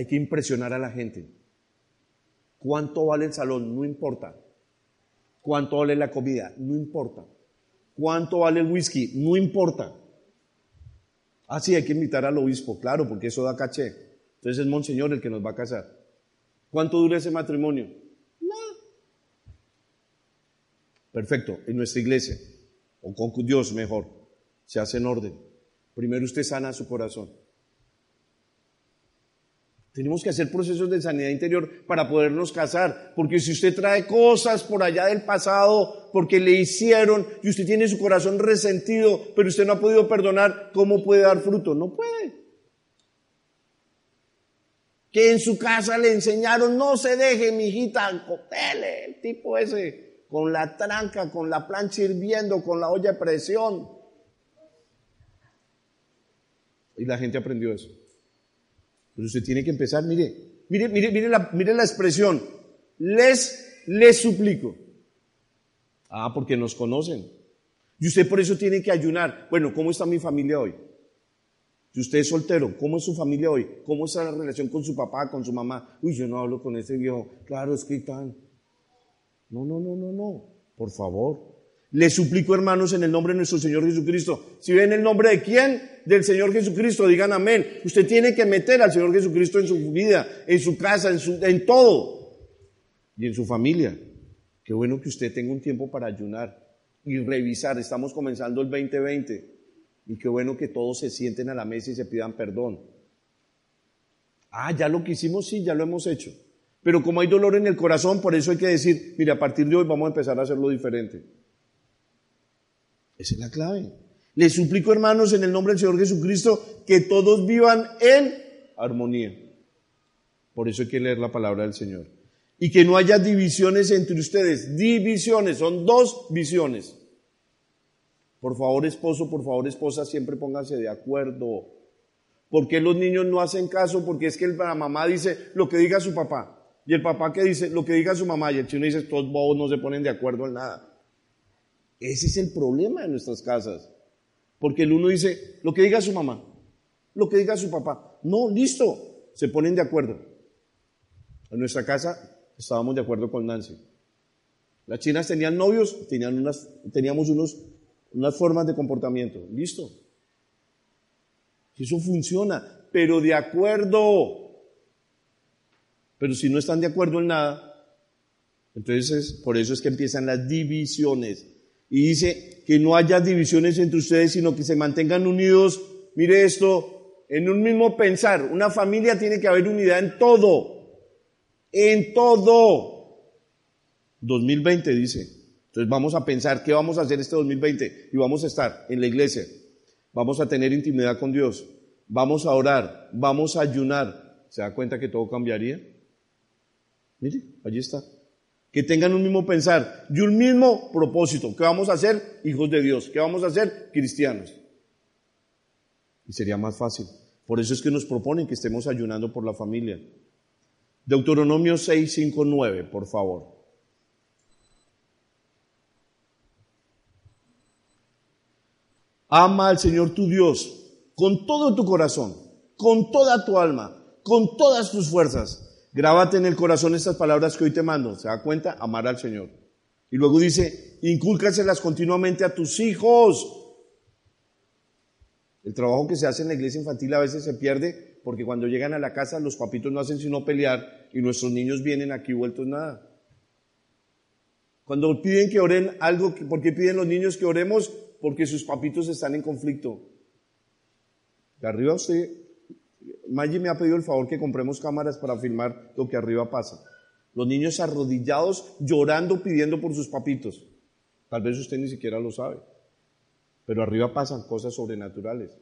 Hay que impresionar a la gente. ¿Cuánto vale el salón? No importa. ¿Cuánto vale la comida? No importa. ¿Cuánto vale el whisky? No importa. Ah, sí, hay que invitar al obispo, claro, porque eso da caché. Entonces es Monseñor el que nos va a casar. ¿Cuánto dura ese matrimonio? No. Perfecto, en nuestra iglesia, o con Dios mejor, se hace en orden. Primero usted sana su corazón. Tenemos que hacer procesos de sanidad interior para podernos casar, porque si usted trae cosas por allá del pasado, porque le hicieron, y usted tiene su corazón resentido, pero usted no ha podido perdonar, ¿cómo puede dar fruto? No puede. Que en su casa le enseñaron, no se deje, mijita, copele, el tipo ese, con la tranca, con la plancha hirviendo, con la olla de presión. Y la gente aprendió eso. Usted tiene que empezar, mire, mire, mire, mire la, mire la expresión. Les, les suplico. Ah, porque nos conocen. Y usted por eso tiene que ayunar. Bueno, ¿cómo está mi familia hoy? Si usted es soltero, ¿cómo es su familia hoy? ¿Cómo está la relación con su papá, con su mamá? Uy, yo no hablo con ese viejo. Claro, es que tal. No, no, no, no, no. Por favor. Le suplico, hermanos, en el nombre de nuestro Señor Jesucristo. Si ven el nombre de quién? Del Señor Jesucristo, digan amén. Usted tiene que meter al Señor Jesucristo en su vida, en su casa, en, su, en todo. Y en su familia. Qué bueno que usted tenga un tiempo para ayunar y revisar. Estamos comenzando el 2020. Y qué bueno que todos se sienten a la mesa y se pidan perdón. Ah, ya lo que hicimos, sí, ya lo hemos hecho. Pero como hay dolor en el corazón, por eso hay que decir, mire, a partir de hoy vamos a empezar a hacerlo diferente. Esa es la clave. Le suplico, hermanos, en el nombre del Señor Jesucristo, que todos vivan en armonía. Por eso hay que leer la palabra del Señor. Y que no haya divisiones entre ustedes. Divisiones, son dos visiones. Por favor, esposo, por favor, esposa, siempre pónganse de acuerdo. ¿Por qué los niños no hacen caso? Porque es que la mamá dice lo que diga su papá. Y el papá que dice lo que diga su mamá. Y el chino dice, todos bobos no se ponen de acuerdo en nada. Ese es el problema de nuestras casas. Porque el uno dice, lo que diga su mamá, lo que diga su papá. No, listo, se ponen de acuerdo. En nuestra casa estábamos de acuerdo con Nancy. Las chinas tenían novios, tenían unas, teníamos unos, unas formas de comportamiento. Listo. Eso funciona, pero de acuerdo. Pero si no están de acuerdo en nada, entonces por eso es que empiezan las divisiones. Y dice que no haya divisiones entre ustedes, sino que se mantengan unidos. Mire esto, en un mismo pensar. Una familia tiene que haber unidad en todo. En todo. 2020 dice. Entonces vamos a pensar qué vamos a hacer este 2020 y vamos a estar en la iglesia. Vamos a tener intimidad con Dios. Vamos a orar. Vamos a ayunar. ¿Se da cuenta que todo cambiaría? Mire, allí está que tengan un mismo pensar y un mismo propósito. ¿Qué vamos a hacer? Hijos de Dios. ¿Qué vamos a hacer? Cristianos. Y sería más fácil. Por eso es que nos proponen que estemos ayunando por la familia. Deuteronomio 6, 5, 9, por favor. Ama al Señor tu Dios con todo tu corazón, con toda tu alma, con todas tus fuerzas Grábate en el corazón estas palabras que hoy te mando. ¿Se da cuenta? Amar al Señor. Y luego dice, incúlcaselas continuamente a tus hijos. El trabajo que se hace en la iglesia infantil a veces se pierde porque cuando llegan a la casa los papitos no hacen sino pelear y nuestros niños vienen aquí vueltos nada. Cuando piden que oren algo, ¿por qué piden los niños que oremos? Porque sus papitos están en conflicto. De arriba usted Maggie me ha pedido el favor que compremos cámaras para filmar lo que arriba pasa. Los niños arrodillados, llorando, pidiendo por sus papitos. Tal vez usted ni siquiera lo sabe. Pero arriba pasan cosas sobrenaturales.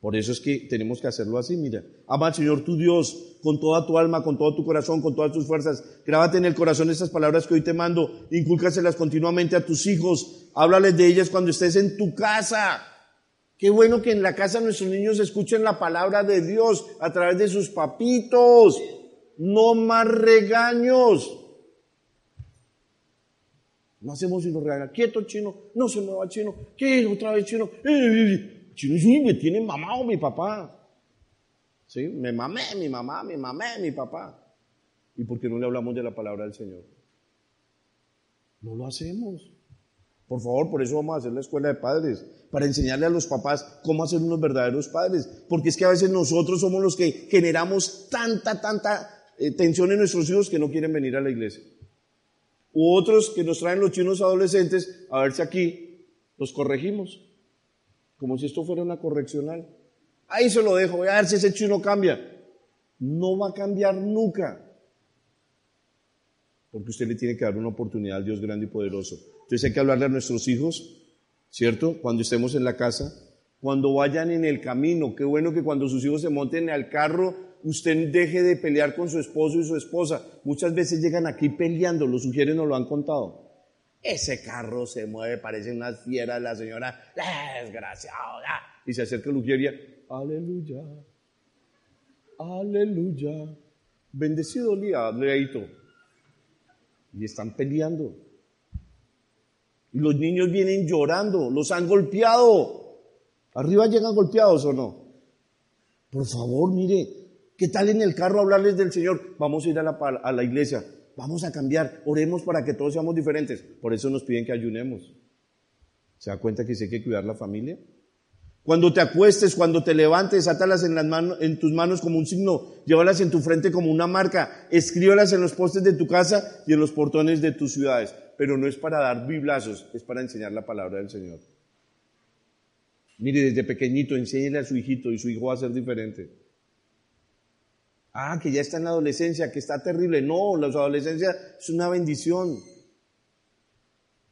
Por eso es que tenemos que hacerlo así, mira. Ama al Señor tu Dios con toda tu alma, con todo tu corazón, con todas tus fuerzas. Grábate en el corazón estas palabras que hoy te mando. Incúlcaselas continuamente a tus hijos. Háblales de ellas cuando estés en tu casa. Qué bueno que en la casa nuestros niños escuchen la palabra de Dios a través de sus papitos. No más regaños. No hacemos sino regalar. Quieto, chino. No se mueva, chino. ¿Qué? Otra vez, chino. Eh, eh, eh. Chino, sí, me tiene mamado mi papá. ¿Sí? Me mamé mi mamá, me mamé mi papá. ¿Y por qué no le hablamos de la palabra del Señor? No lo hacemos. Por favor, por eso vamos a hacer la escuela de padres, para enseñarle a los papás cómo hacer unos verdaderos padres. Porque es que a veces nosotros somos los que generamos tanta, tanta tensión en nuestros hijos que no quieren venir a la iglesia u otros que nos traen los chinos adolescentes, a ver si aquí los corregimos, como si esto fuera una correccional. Ahí se lo dejo, voy a ver si ese chino cambia. No va a cambiar nunca. Porque usted le tiene que dar una oportunidad al Dios grande y poderoso. Entonces hay que hablarle a nuestros hijos, ¿cierto? Cuando estemos en la casa, cuando vayan en el camino. Qué bueno que cuando sus hijos se monten al carro, usted deje de pelear con su esposo y su esposa. Muchas veces llegan aquí peleando, lo sugieren o lo han contado. Ese carro se mueve, parece una fiera la señora, desgraciado, y se acerca Ujier aleluya, aleluya, bendecido día, Leito. Y están peleando. Y los niños vienen llorando, los han golpeado. Arriba llegan golpeados o no. Por favor, mire, ¿Qué tal en el carro hablarles del Señor? Vamos a ir a la, iglesia, vamos a cambiar, oremos para que todos seamos diferentes. Por eso nos piden que ayunemos. ¿Se da cuenta que sí hay que cuidar la familia? Cuando te acuestes, cuando te levantes, átalas en, las manos, en tus manos como un signo, llévalas en tu frente como una marca, escríbalas en los postes de tu casa y en los portones de tus ciudades. Pero no es para dar biblazos, es para enseñar la palabra del Señor. Mire, desde pequeñito, enséñele a su hijito y su hijo va a ser diferente. Ah, que ya está en la adolescencia, que está terrible. No, la adolescencia es una bendición.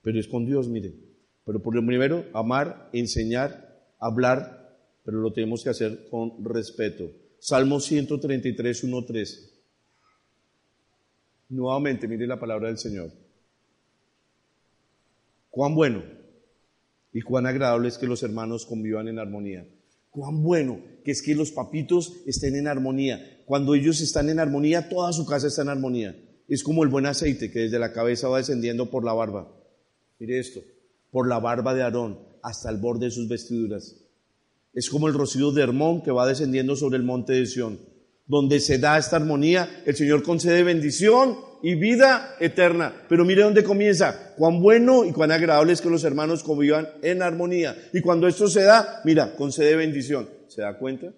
Pero es con Dios, mire. Pero por lo primero, amar, enseñar, hablar, pero lo tenemos que hacer con respeto. Salmo 133, 1, 3. Nuevamente, mire la palabra del Señor. Cuán bueno y cuán agradable es que los hermanos convivan en armonía. Cuán bueno que es que los papitos estén en armonía. Cuando ellos están en armonía, toda su casa está en armonía. Es como el buen aceite que desde la cabeza va descendiendo por la barba. Mire esto, por la barba de Aarón hasta el borde de sus vestiduras. Es como el rocío de Hermón que va descendiendo sobre el monte de Sión. Donde se da esta armonía, el Señor concede bendición y vida eterna. Pero mire dónde comienza. Cuán bueno y cuán agradable es que los hermanos convivan en armonía. Y cuando esto se da, mira, concede bendición. ¿Se da cuenta?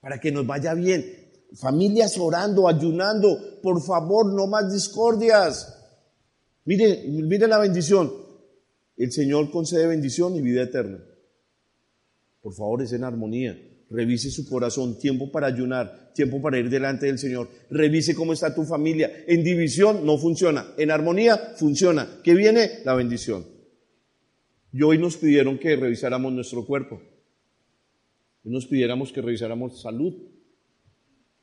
Para que nos vaya bien. Familias orando, ayunando. Por favor, no más discordias. Mire, mire la bendición. El Señor concede bendición y vida eterna. Por favor, es en armonía. Revise su corazón, tiempo para ayunar, tiempo para ir delante del Señor. Revise cómo está tu familia. En división no funciona, en armonía funciona. ¿Qué viene? La bendición. Y hoy nos pidieron que revisáramos nuestro cuerpo. Hoy nos pidiéramos que revisáramos salud,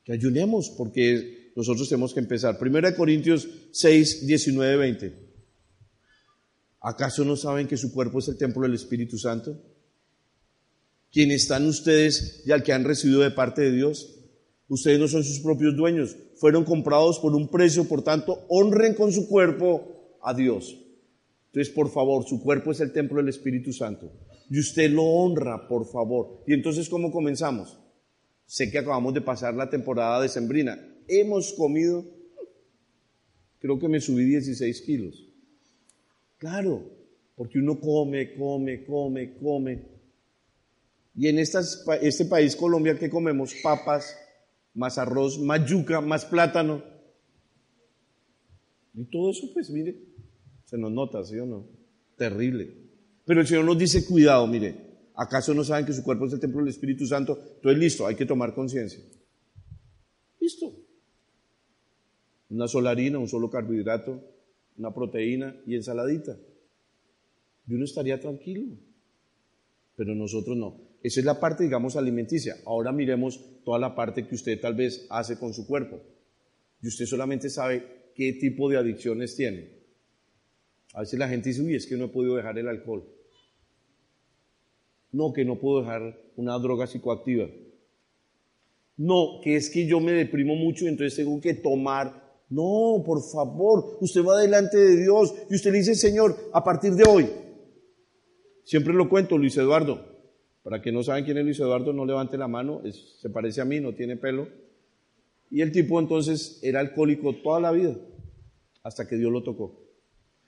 que ayunemos, porque nosotros tenemos que empezar. Primera de Corintios 6, 19, 20. ¿Acaso no saben que su cuerpo es el templo del Espíritu Santo? quien están ustedes y al que han recibido de parte de Dios. Ustedes no son sus propios dueños, fueron comprados por un precio, por tanto, honren con su cuerpo a Dios. Entonces, por favor, su cuerpo es el templo del Espíritu Santo. Y usted lo honra, por favor. Y entonces, ¿cómo comenzamos? Sé que acabamos de pasar la temporada de Sembrina. Hemos comido, creo que me subí 16 kilos. Claro, porque uno come, come, come, come. Y en este país, Colombia, ¿qué comemos? Papas, más arroz, más yuca, más plátano. Y todo eso, pues mire, se nos nota, ¿sí o no? Terrible. Pero el Señor nos dice, cuidado, mire, ¿acaso no saben que su cuerpo es el templo del Espíritu Santo? Entonces, listo, hay que tomar conciencia. Listo. Una sola harina, un solo carbohidrato, una proteína y ensaladita. Y uno estaría tranquilo. Pero nosotros no. Esa es la parte, digamos, alimenticia. Ahora miremos toda la parte que usted tal vez hace con su cuerpo. Y usted solamente sabe qué tipo de adicciones tiene. A veces la gente dice, uy, es que no he podido dejar el alcohol. No, que no puedo dejar una droga psicoactiva. No, que es que yo me deprimo mucho entonces tengo que tomar No, por favor, usted va delante de Dios y usted le dice, Señor, a partir de hoy, siempre lo cuento, Luis Eduardo, para que no saben quién es Luis Eduardo, no levante la mano, se parece a mí, no tiene pelo. Y el tipo entonces era alcohólico toda la vida, hasta que Dios lo tocó.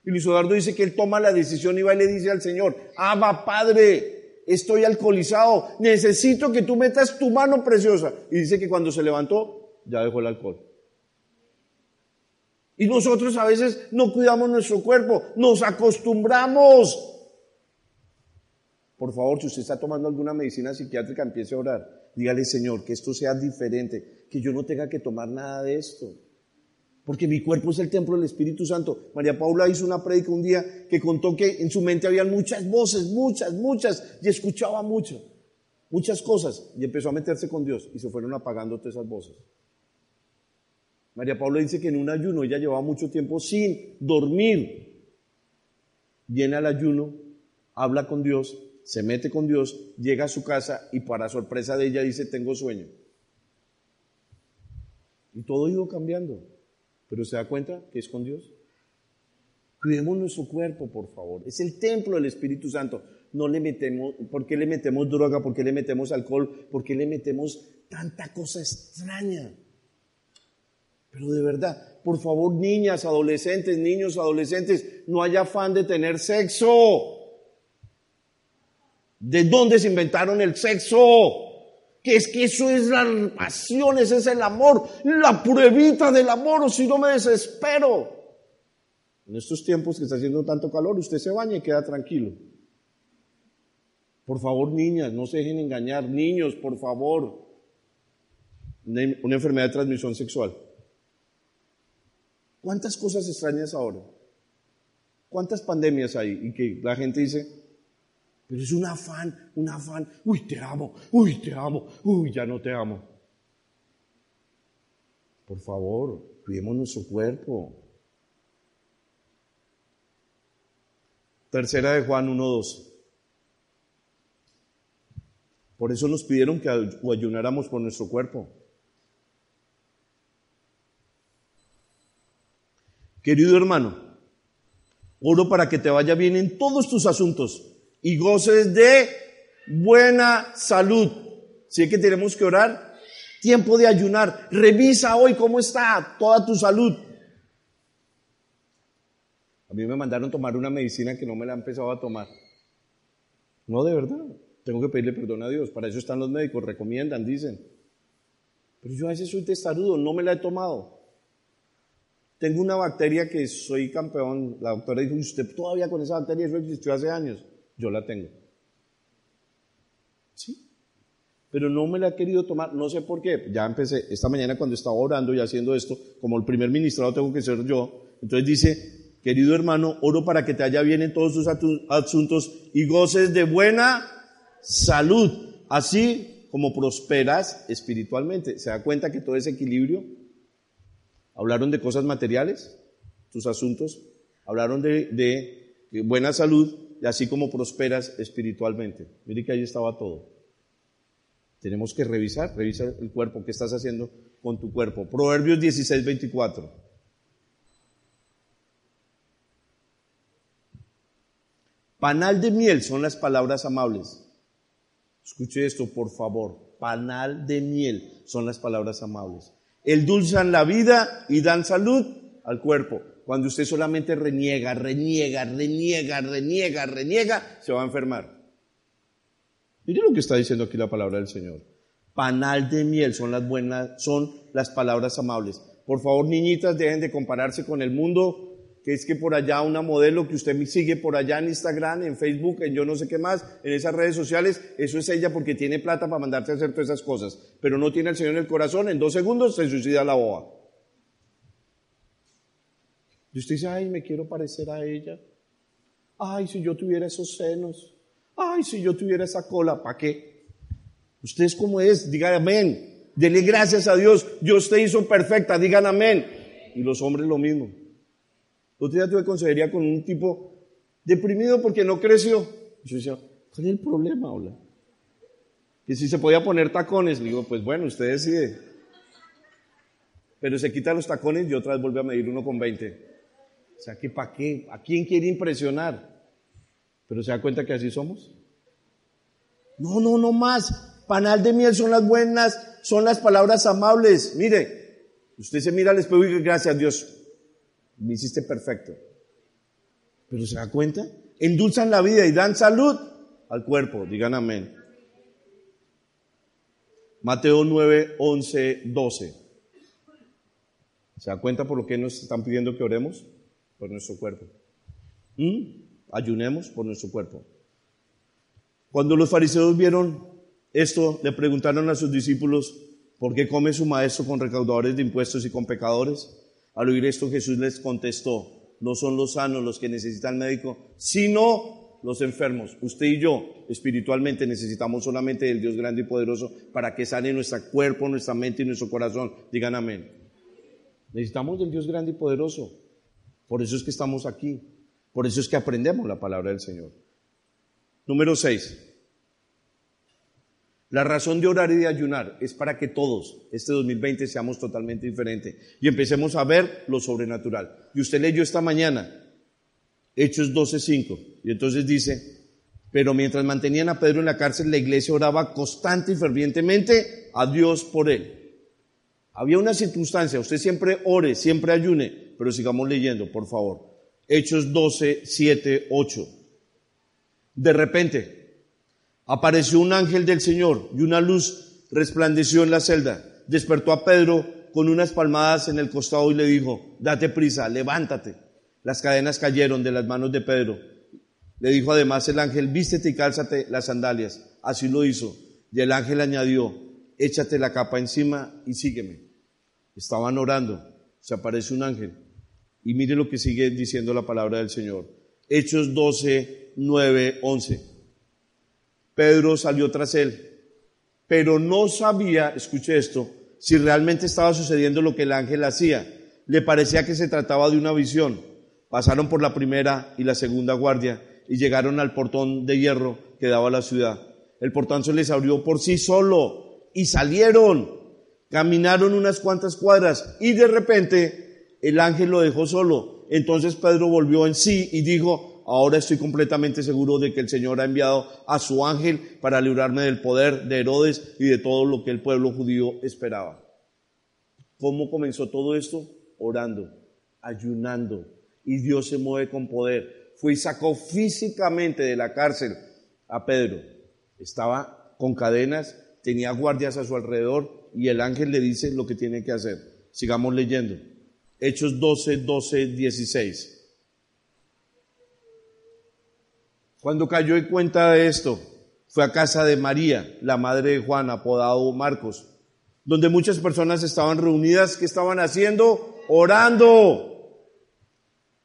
Y Luis Eduardo dice que él toma la decisión y va y le dice al Señor, Abba Padre, estoy alcoholizado, necesito que tú metas tu mano preciosa. Y dice que cuando se levantó, ya dejó el alcohol. Y nosotros a veces no cuidamos nuestro cuerpo, nos acostumbramos. Por favor, si usted está tomando alguna medicina psiquiátrica, empiece a orar. Dígale, Señor, que esto sea diferente, que yo no tenga que tomar nada de esto. Porque mi cuerpo es el templo del Espíritu Santo. María Paula hizo una prédica un día que contó que en su mente había muchas voces, muchas, muchas, y escuchaba mucho, muchas cosas, y empezó a meterse con Dios, y se fueron apagando todas esas voces. María Paula dice que en un ayuno ella llevaba mucho tiempo sin dormir. Viene al ayuno, habla con Dios, se mete con Dios, llega a su casa y para sorpresa de ella dice, tengo sueño. Y todo ha ido cambiando. Pero se da cuenta que es con Dios. Cuidemos nuestro cuerpo, por favor. Es el templo del Espíritu Santo. No le metemos, ¿por qué le metemos droga? ¿Por qué le metemos alcohol? ¿Por qué le metemos tanta cosa extraña? Pero de verdad, por favor, niñas, adolescentes, niños, adolescentes, no haya afán de tener sexo. ¿De dónde se inventaron el sexo? Que es que eso es la pasión, ese es el amor, la pruebita del amor, o si no me desespero. En estos tiempos que está haciendo tanto calor, usted se baña y queda tranquilo. Por favor, niñas, no se dejen engañar. Niños, por favor. una enfermedad de transmisión sexual. ¿Cuántas cosas extrañas ahora? ¿Cuántas pandemias hay? Y que la gente dice, pero es un afán, un afán, uy, te amo, uy, te amo, uy, ya no te amo. Por favor, cuidemos nuestro cuerpo. Tercera de Juan 1.2. Por eso nos pidieron que ayunáramos por nuestro cuerpo. Querido hermano, oro para que te vaya bien en todos tus asuntos y goces de buena salud. Si que tenemos que orar, tiempo de ayunar. Revisa hoy cómo está toda tu salud. A mí me mandaron tomar una medicina que no me la han empezado a tomar. No, de verdad. Tengo que pedirle perdón a Dios. Para eso están los médicos, recomiendan, dicen. Pero yo a veces soy testarudo, no me la he tomado. Tengo una bacteria que soy campeón. La doctora dijo, usted todavía con esa bacteria, eso existió hace años. Yo la tengo. Sí. Pero no me la he querido tomar, no sé por qué. Ya empecé, esta mañana cuando estaba orando y haciendo esto, como el primer ministrado tengo que ser yo. Entonces dice, querido hermano, oro para que te haya bien en todos tus asuntos y goces de buena salud, así como prosperas espiritualmente. ¿Se da cuenta que todo ese equilibrio Hablaron de cosas materiales, tus asuntos. Hablaron de, buena salud y así como prosperas espiritualmente. Mire que ahí estaba todo. Tenemos que revisar, revisa el cuerpo, qué estás haciendo con tu cuerpo. Proverbios 16, 24. Panal de miel son las palabras amables. Escuche esto, por favor. Panal de miel son las palabras amables endulzan la vida y dan salud al cuerpo. Cuando usted solamente reniega, reniega, reniega, reniega, reniega, se va a enfermar. Mire lo que está diciendo aquí la palabra del Señor. Panal de miel son las buenas, son las palabras amables. Por favor, niñitas, dejen de compararse con el mundo que es que por allá una modelo que usted me sigue por allá en Instagram, en Facebook, en yo no sé qué más, en esas redes sociales, eso es ella porque tiene plata para mandarte a hacer todas esas cosas, pero no tiene al Señor en el corazón, en dos segundos se suicida la boba. Y usted dice, ay, me quiero parecer a ella. Ay, si yo tuviera esos senos. Ay, si yo tuviera esa cola, ¿para qué? Usted es como es, diga amén. Dele gracias a Dios. Dios te hizo perfecta, digan amén. Y los hombres lo mismo. El otro día tuve consejería con un tipo deprimido porque no creció. Yo decía, ¿cuál es el problema, hola? Que si se podía poner tacones, le digo, pues bueno, usted decide. pero se quita los tacones y otra vez vuelve a medir uno con 20. O sea, que ¿para qué? ¿A quién quiere impresionar? Pero se da cuenta que así somos. No, no, no más. Panal de miel son las buenas, son las palabras amables. Mire, usted se mira al espejo y gracias Dios, me hiciste perfecto. Pero se da cuenta, endulzan la vida y dan salud al cuerpo. Digan amén. Mateo 9, 11, 12. ¿Se da cuenta por lo que nos están pidiendo que oremos? Por nuestro cuerpo. ¿Mm? Ayunemos por nuestro cuerpo. Cuando los fariseos vieron esto, le preguntaron a sus discípulos, ¿por qué come su maestro con recaudadores de impuestos y con pecadores? Al oír esto Jesús les contestó, no son los sanos los que necesitan médico, sino los enfermos. Usted y yo espiritualmente necesitamos solamente del Dios grande y poderoso para que sane nuestro cuerpo, nuestra mente y nuestro corazón. Digan amén. Necesitamos del Dios grande y poderoso. Por eso es que estamos aquí. Por eso es que aprendemos la palabra del Señor. Número 6. La razón de orar y de ayunar es para que todos, este 2020, seamos totalmente diferentes y empecemos a ver lo sobrenatural. Y usted leyó esta mañana, Hechos 12:5, y entonces dice, pero mientras mantenían a Pedro en la cárcel, la iglesia oraba constante y fervientemente a Dios por él. Había una circunstancia, usted siempre ore, siempre ayune, pero sigamos leyendo, por favor. Hechos 12, 7, 8. De repente apareció un ángel del Señor y una luz resplandeció en la celda. Despertó a Pedro con unas palmadas en el costado y le dijo, date prisa, levántate. Las cadenas cayeron de las manos de Pedro. Le dijo además el ángel, vístete y cálzate las sandalias. Así lo hizo. Y el ángel añadió, échate la capa encima y sígueme. Estaban orando. Se aparece un ángel. Y mire lo que sigue diciendo la palabra del Señor. Hechos 12, 9, 11. Pedro salió tras él, pero no sabía, escuche esto, si realmente estaba sucediendo lo que el ángel hacía. Le parecía que se trataba de una visión. Pasaron por la primera y la segunda guardia y llegaron al portón de hierro que daba a la ciudad. El portón se les abrió por sí solo y salieron. Caminaron unas cuantas cuadras y de repente el ángel lo dejó solo. Entonces Pedro volvió en sí y dijo, ahora estoy completamente seguro de que el Señor ha enviado a su ángel para librarme del poder de Herodes y de todo lo que el pueblo judío esperaba. ¿Cómo comenzó todo esto? Orando, ayunando, y Dios se mueve con poder. Fue y sacó físicamente de la cárcel a Pedro. Estaba con cadenas, tenía guardias a su alrededor y el ángel le dice lo que tiene que hacer. Sigamos leyendo. Hechos 12, 12, 16. Cuando cayó en cuenta de esto, fue a casa de María, la madre de Juan, apodado Marcos, donde muchas personas estaban reunidas. ¿Qué estaban haciendo? Orando.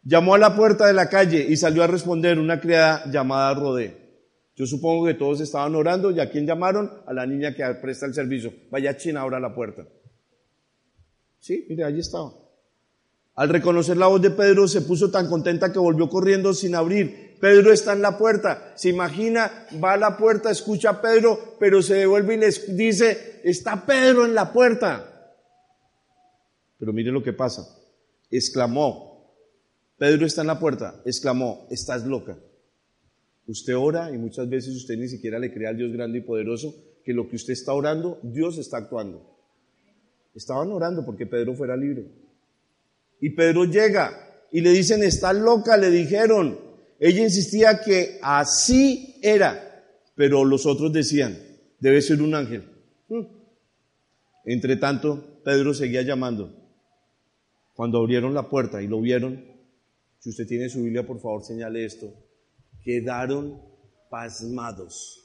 Llamó a la puerta de la calle y salió a responder una criada llamada Rodé. Yo supongo que todos estaban orando y a quién llamaron? A la niña que presta el servicio. Vaya China ahora a la puerta. Sí, mire, allí estaba. Al reconocer la voz de Pedro se puso tan contenta que volvió corriendo sin abrir. Pedro está en la puerta. Se imagina, va a la puerta, escucha a Pedro, pero se devuelve y les dice, está Pedro en la puerta. Pero mire lo que pasa. Exclamó, Pedro está en la puerta. Exclamó, estás loca. Usted ora y muchas veces usted ni siquiera le cree al Dios grande y poderoso que lo que usted está orando, Dios está actuando. Estaban orando porque Pedro fuera libre. Y Pedro llega y le dicen, está loca, le dijeron. Ella insistía que así era, pero los otros decían, debe ser un ángel. Hmm. Entre tanto, Pedro seguía llamando. Cuando abrieron la puerta y lo vieron, si usted tiene su Biblia, por favor, señale esto, quedaron pasmados.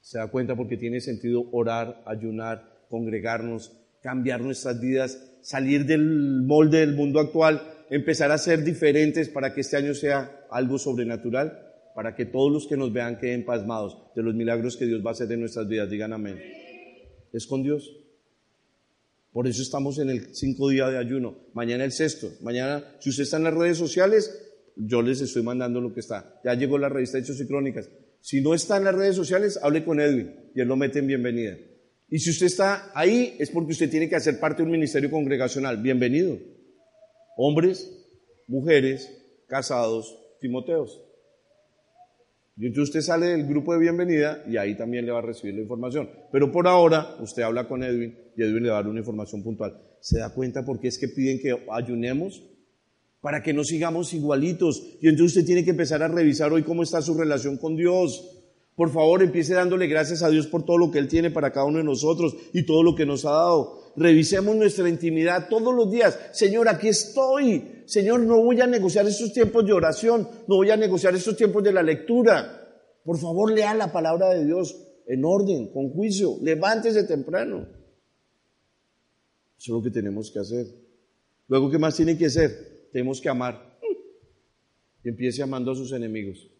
Se da cuenta porque tiene sentido orar, ayunar, congregarnos, cambiar nuestras vidas salir del molde del mundo actual, empezar a ser diferentes para que este año sea algo sobrenatural, para que todos los que nos vean queden pasmados de los milagros que Dios va a hacer en nuestras vidas. Digan amén. Es con Dios. Por eso estamos en el cinco día de ayuno. Mañana el sexto. Mañana, si usted está en las redes sociales, yo les estoy mandando lo que está. Ya llegó la revista Hechos y Crónicas. Si no está en las redes sociales, hable con Edwin y él lo mete en bienvenida. Y si usted está ahí es porque usted tiene que hacer parte de un ministerio congregacional. Bienvenido. Hombres, mujeres, casados, Timoteos. Y entonces usted sale del grupo de bienvenida y ahí también le va a recibir la información. Pero por ahora usted habla con Edwin y Edwin le va a dar una información puntual. ¿Se da cuenta por qué es que piden que ayunemos? Para que no sigamos igualitos. Y entonces usted tiene que empezar a revisar hoy cómo está su relación con Dios. Por favor, empiece dándole gracias a Dios por todo lo que Él tiene para cada uno de nosotros y todo lo que nos ha dado. Revisemos nuestra intimidad todos los días. Señor, aquí estoy. Señor, no voy a negociar estos tiempos de oración, no voy a negociar estos tiempos de la lectura. Por favor, lea la palabra de Dios en orden, con juicio. Levántese temprano. Eso es lo que tenemos que hacer. Luego, ¿qué más tiene que hacer? Tenemos que amar. Y empiece amando a sus enemigos.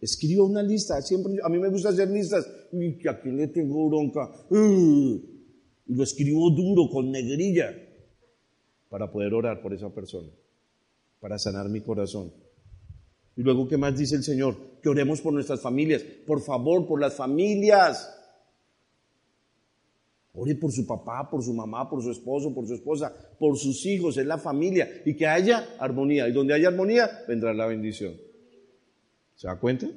Escriba una lista. Siempre, a mí me gusta hacer listas. Que aquí le tengo bronca. Y lo escribo duro, con negrilla, para poder orar por esa persona, para sanar mi corazón. Y luego, ¿qué más dice el Señor? Que oremos por nuestras familias. Por favor, por las familias. Ore por su papá, por su mamá, por su esposo, por su esposa, por sus hijos, es la familia. Y que haya armonía. Y donde haya armonía, vendrá la bendición. ¿Se da cuenta?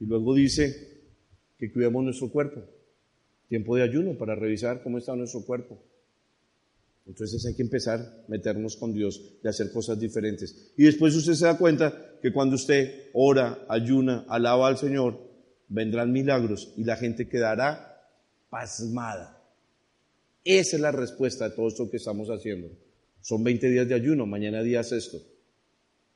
Y luego dice que cuidemos nuestro cuerpo. Tiempo de ayuno para revisar cómo está nuestro cuerpo. Entonces hay que empezar a meternos con Dios y hacer cosas diferentes. Y después usted se da cuenta que cuando usted ora, ayuna, alaba al Señor, vendrán milagros y la gente quedará pasmada. Esa es la respuesta de todo esto que estamos haciendo. Son 20 días de ayuno, mañana día esto.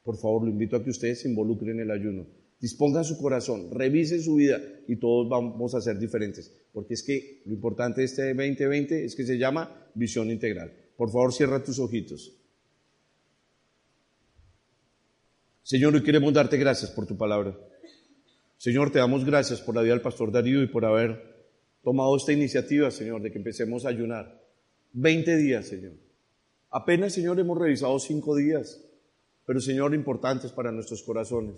Por favor, lo invito a que ustedes se involucren en el ayuno. Disponga su corazón, revise su vida y todos vamos a ser diferentes. Porque es que lo importante de este 2020 es que se llama visión integral. Por favor, cierra tus ojitos. Señor, hoy queremos darte gracias por tu palabra. Señor, te damos gracias por la vida del pastor Darío y por haber tomado esta iniciativa, Señor, de que empecemos a ayunar. 20 días, Señor. Apenas, Señor, hemos revisado cinco días pero Señor, importantes para nuestros corazones.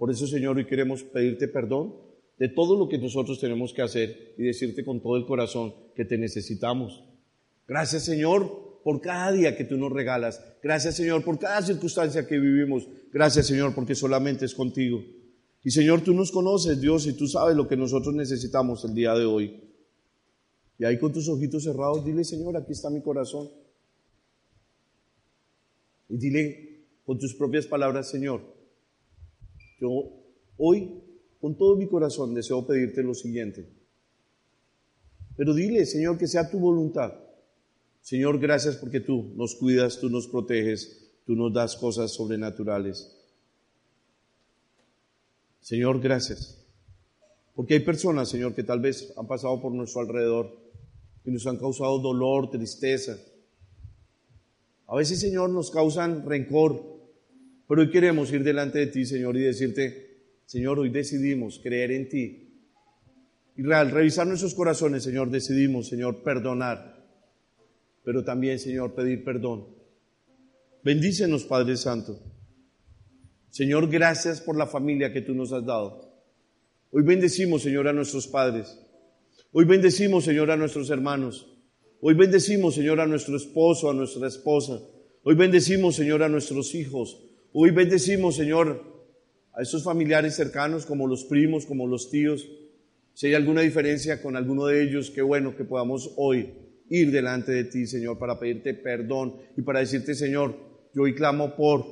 Por eso, Señor, hoy queremos pedirte perdón de todo lo que nosotros tenemos que hacer y decirte con todo el corazón que te necesitamos. Gracias, Señor, por cada día que tú nos regalas. Gracias, Señor, por cada circunstancia que vivimos. Gracias, Señor, porque solamente es contigo. Y Señor, tú nos conoces, Dios, y tú sabes lo que nosotros necesitamos el día de hoy. Y ahí con tus ojitos cerrados, dile, Señor, aquí está mi corazón. Y dile, con tus propias palabras, Señor, yo hoy con todo mi corazón deseo pedirte lo siguiente. Pero dile, Señor, que sea tu voluntad. Señor, gracias porque tú nos cuidas, tú nos proteges, tú nos das cosas sobrenaturales. Señor, gracias. Porque hay personas, Señor, que tal vez han pasado por nuestro alrededor y nos han causado dolor, tristeza. A veces, Señor, nos causan rencor, pero hoy queremos ir delante de ti, Señor, y decirte, Señor, hoy decidimos creer en ti. Y real, revisar nuestros corazones, Señor, decidimos, Señor, perdonar. Pero también, Señor, pedir perdón. Bendícenos, Padre Santo. Señor, gracias por la familia que tú nos has dado. Hoy bendecimos, Señor, a nuestros padres. Hoy bendecimos, Señor, a nuestros hermanos. Hoy bendecimos, Señor, a nuestro esposo, a nuestra esposa. Hoy bendecimos, Señor, a nuestros hijos. Hoy bendecimos, Señor, a esos familiares cercanos, como los primos, como los tíos. Si hay alguna diferencia con alguno de ellos, qué bueno que podamos hoy ir delante de ti, Señor, para pedirte perdón y para decirte, Señor, yo hoy clamo por...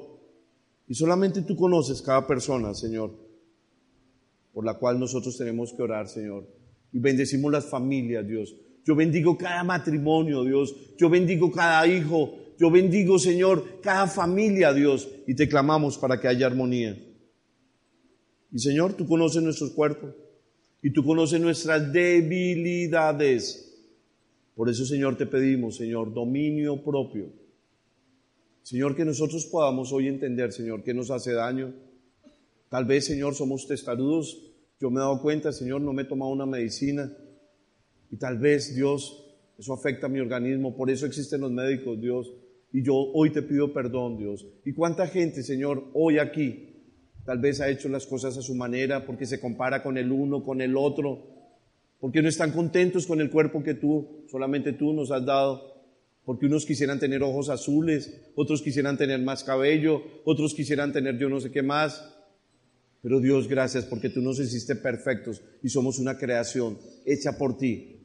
Y solamente tú conoces cada persona, Señor, por la cual nosotros tenemos que orar, Señor. Y bendecimos las familias, Dios. Yo bendigo cada matrimonio, Dios. Yo bendigo cada hijo. Yo bendigo, Señor, cada familia, Dios, y te clamamos para que haya armonía. Y Señor, tú conoces nuestros cuerpos y tú conoces nuestras debilidades. Por eso, Señor, te pedimos, Señor, dominio propio. Señor, que nosotros podamos hoy entender, Señor, que nos hace daño. Tal vez, Señor, somos testarudos. Yo me he dado cuenta, Señor, no me he tomado una medicina. Y tal vez, Dios, eso afecta a mi organismo. Por eso existen los médicos, Dios. Y yo hoy te pido perdón, Dios. ¿Y cuánta gente, Señor, hoy aquí, tal vez ha hecho las cosas a su manera porque se compara con el uno, con el otro? porque no están contentos con el cuerpo que tú, solamente tú nos has dado, porque unos quisieran tener ojos azules, otros quisieran tener más cabello, otros quisieran tener yo no sé qué más. Pero Dios, gracias porque tú nos hiciste perfectos y somos una creación hecha por ti.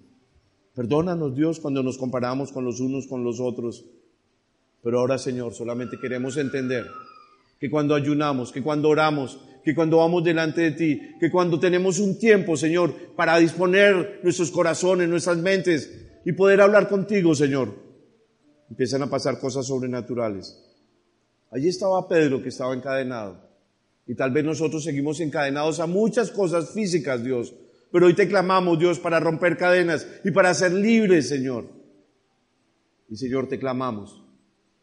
Perdónanos Dios cuando nos comparamos con los unos con los otros. Pero ahora Señor, solamente queremos entender que cuando ayunamos, que cuando oramos, que cuando vamos delante de ti, que cuando tenemos un tiempo, Señor, para disponer nuestros corazones, nuestras mentes y poder hablar contigo, Señor, empiezan a pasar cosas sobrenaturales. Allí estaba Pedro que estaba encadenado. Y tal vez nosotros seguimos encadenados a muchas cosas físicas, Dios. Pero hoy te clamamos, Dios, para romper cadenas y para ser libres, Señor. Y Señor, te clamamos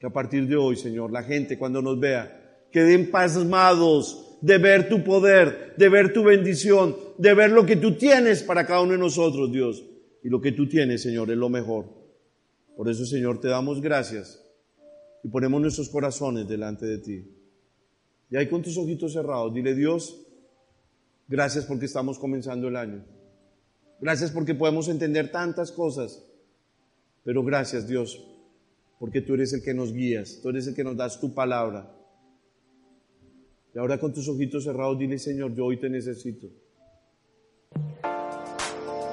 que a partir de hoy, Señor, la gente cuando nos vea, queden pasmados de ver tu poder, de ver tu bendición, de ver lo que tú tienes para cada uno de nosotros, Dios. Y lo que tú tienes, Señor, es lo mejor. Por eso, Señor, te damos gracias y ponemos nuestros corazones delante de ti. Y ahí con tus ojitos cerrados, dile Dios, gracias porque estamos comenzando el año. Gracias porque podemos entender tantas cosas. Pero gracias Dios, porque tú eres el que nos guías, tú eres el que nos das tu palabra. Y ahora con tus ojitos cerrados, dile, Señor, yo hoy te necesito.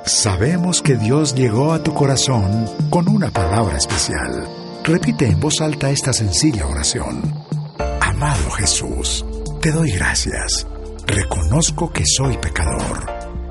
Sabemos que Dios llegó a tu corazón con una palabra especial. Repite en voz alta esta sencilla oración. Amado Jesús, te doy gracias. Reconozco que soy pecador,